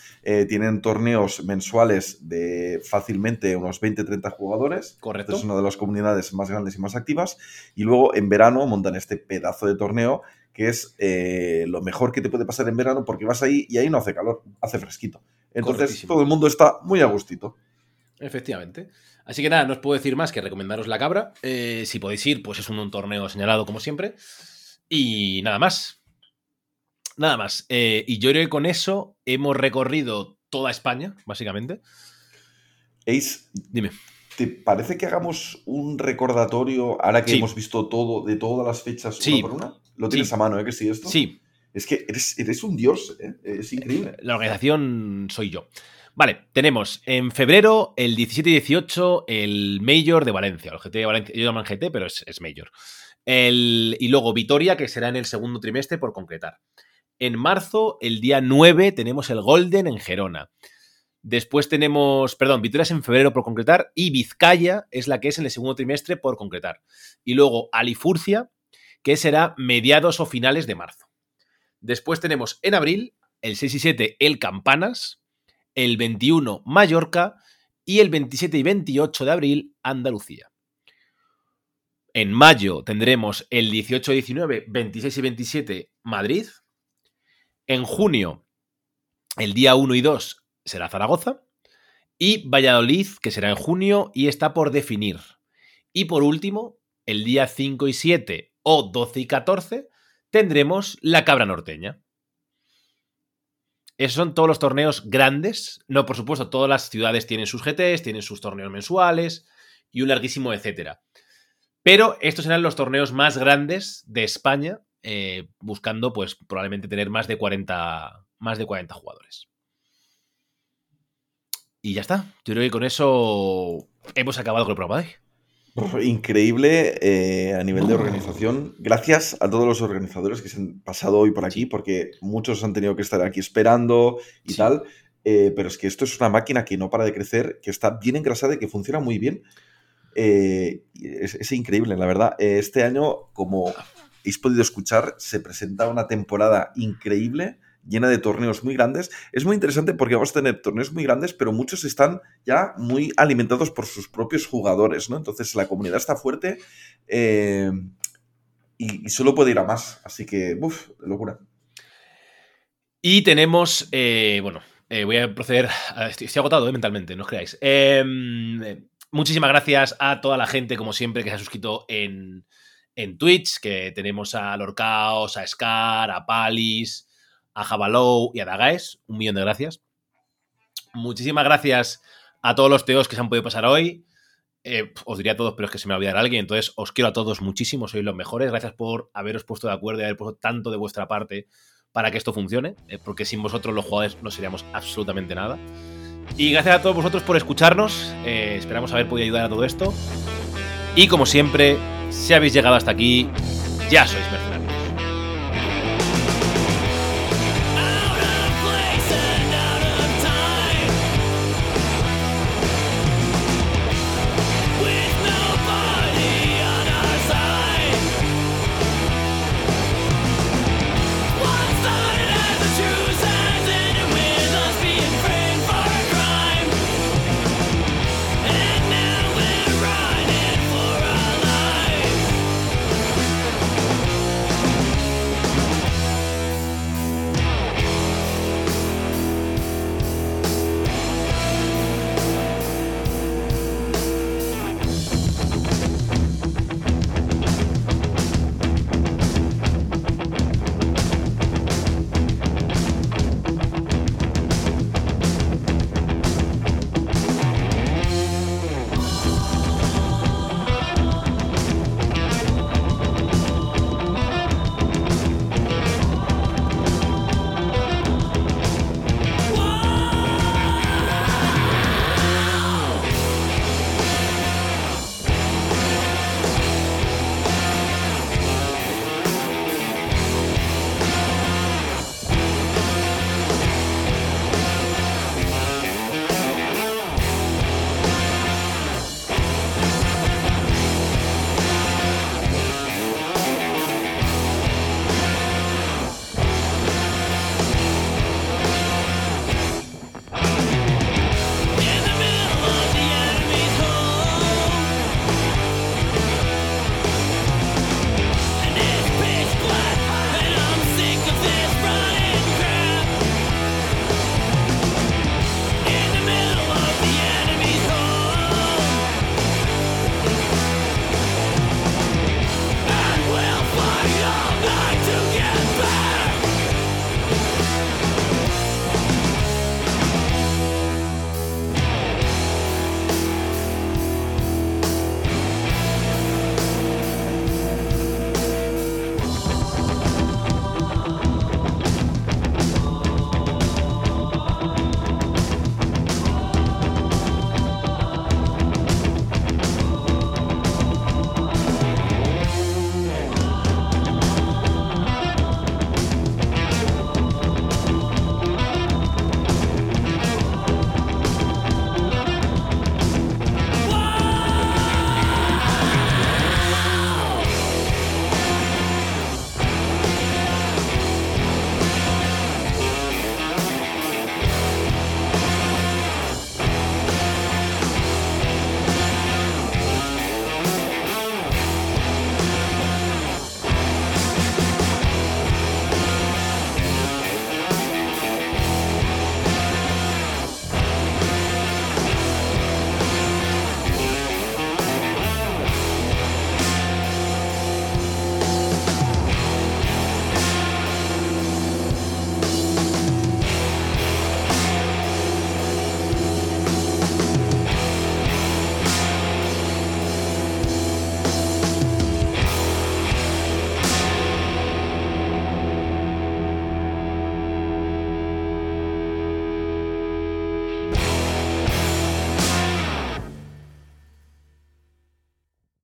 Tienen torneos mensuales de fácilmente unos 20-30 jugadores. Correcto. Es una de las comunidades más grandes y más activas. Y luego en verano montan este pedazo de torneo que es lo mejor que te puede pasar en verano porque vas ahí y ahí no hace calor, hace fresquito. Entonces Correctísimo. todo el mundo está muy a gustito. Efectivamente. Así que nada, no os puedo decir más que recomendaros la cabra. Eh, si podéis ir, pues es un, un torneo señalado como siempre. Y nada más. Nada más. Eh, y yo creo que con eso hemos recorrido toda España, básicamente. Ace, dime. ¿Te parece que hagamos un recordatorio ahora que Sí. hemos visto todo, de todas las fechas Sí. una por una? Lo tienes Sí. a mano, ¿eh? Que sí, esto. Sí. Es que eres, eres un dios, ¿eh? Es increíble. La organización soy yo. Vale, tenemos en febrero, el 17 y 18, el Major de Valencia. El GT de Valencia, yo llaman GT, pero es, es Major. El- y luego Vitoria, que será en el segundo trimestre por concretar. En marzo, el día 9, tenemos el Golden en Gerona. Después tenemos, perdón, Vitoria es en febrero por concretar y Vizcaya es la que es en el segundo trimestre por concretar. Y luego Alifurcia, que será mediados o finales de marzo. Después tenemos en abril, el 6 y 7, el Campanas, el 21, Mallorca y el 27 y 28 de abril, Andalucía. En mayo tendremos el 18 y 19, 26 y 27, Madrid. En junio, el día 1 y 2 será Zaragoza. Y Valladolid, que será en junio y está por definir. Y por último, el día 5 y 7 o 12 y 14 tendremos la cabra norteña. Esos son todos los torneos grandes. No, por supuesto, todas las ciudades tienen sus GTs, tienen sus torneos mensuales y un larguísimo etcétera. Pero estos serán los torneos más grandes de España, eh, buscando, pues, probablemente tener más de 40, más de 40 jugadores. Y ya está. Yo creo que con eso hemos acabado con el programa de hoy. [LAUGHS] Increíble eh, a nivel de organización. Gracias a todos los organizadores que se han pasado hoy por aquí, porque muchos han tenido que estar aquí esperando y tal. Eh, pero es que esto es una máquina que no para de crecer, que está bien engrasada y que funciona muy bien. Eh, es, es increíble, la verdad. Este año, como habéis podido escuchar, se presenta una temporada increíble, llena de torneos muy grandes. Es muy interesante porque vamos a tener torneos muy grandes, pero muchos están ya muy alimentados por sus propios jugadores, ¿no? Entonces la comunidad está fuerte eh, y, solo puede ir a más. Así que, uff, locura. Y tenemos, eh, bueno, eh, voy a proceder, estoy, agotado mentalmente, no os creáis. Em, muchísimas gracias a toda la gente, como siempre, que se ha suscrito en, en Twitch, que tenemos a Lorcaos, a Scar, a Palis, a Jabalou y a Dagaes. Un millón de gracias. Muchísimas gracias a todos los teos que se han podido pasar hoy. Eh, os diría a todos, pero es que se me va a alguien. Entonces, os quiero a todos muchísimo, sois los mejores. Gracias por haberos puesto de acuerdo y haber puesto tanto de vuestra parte para que esto funcione, eh, porque sin vosotros los jugadores no seríamos absolutamente nada. Y gracias a todos vosotros por escucharnos. eh, esperamos haber podido ayudar a todo esto. Y como siempre, si habéis llegado hasta aquí, ya sois mercenarios.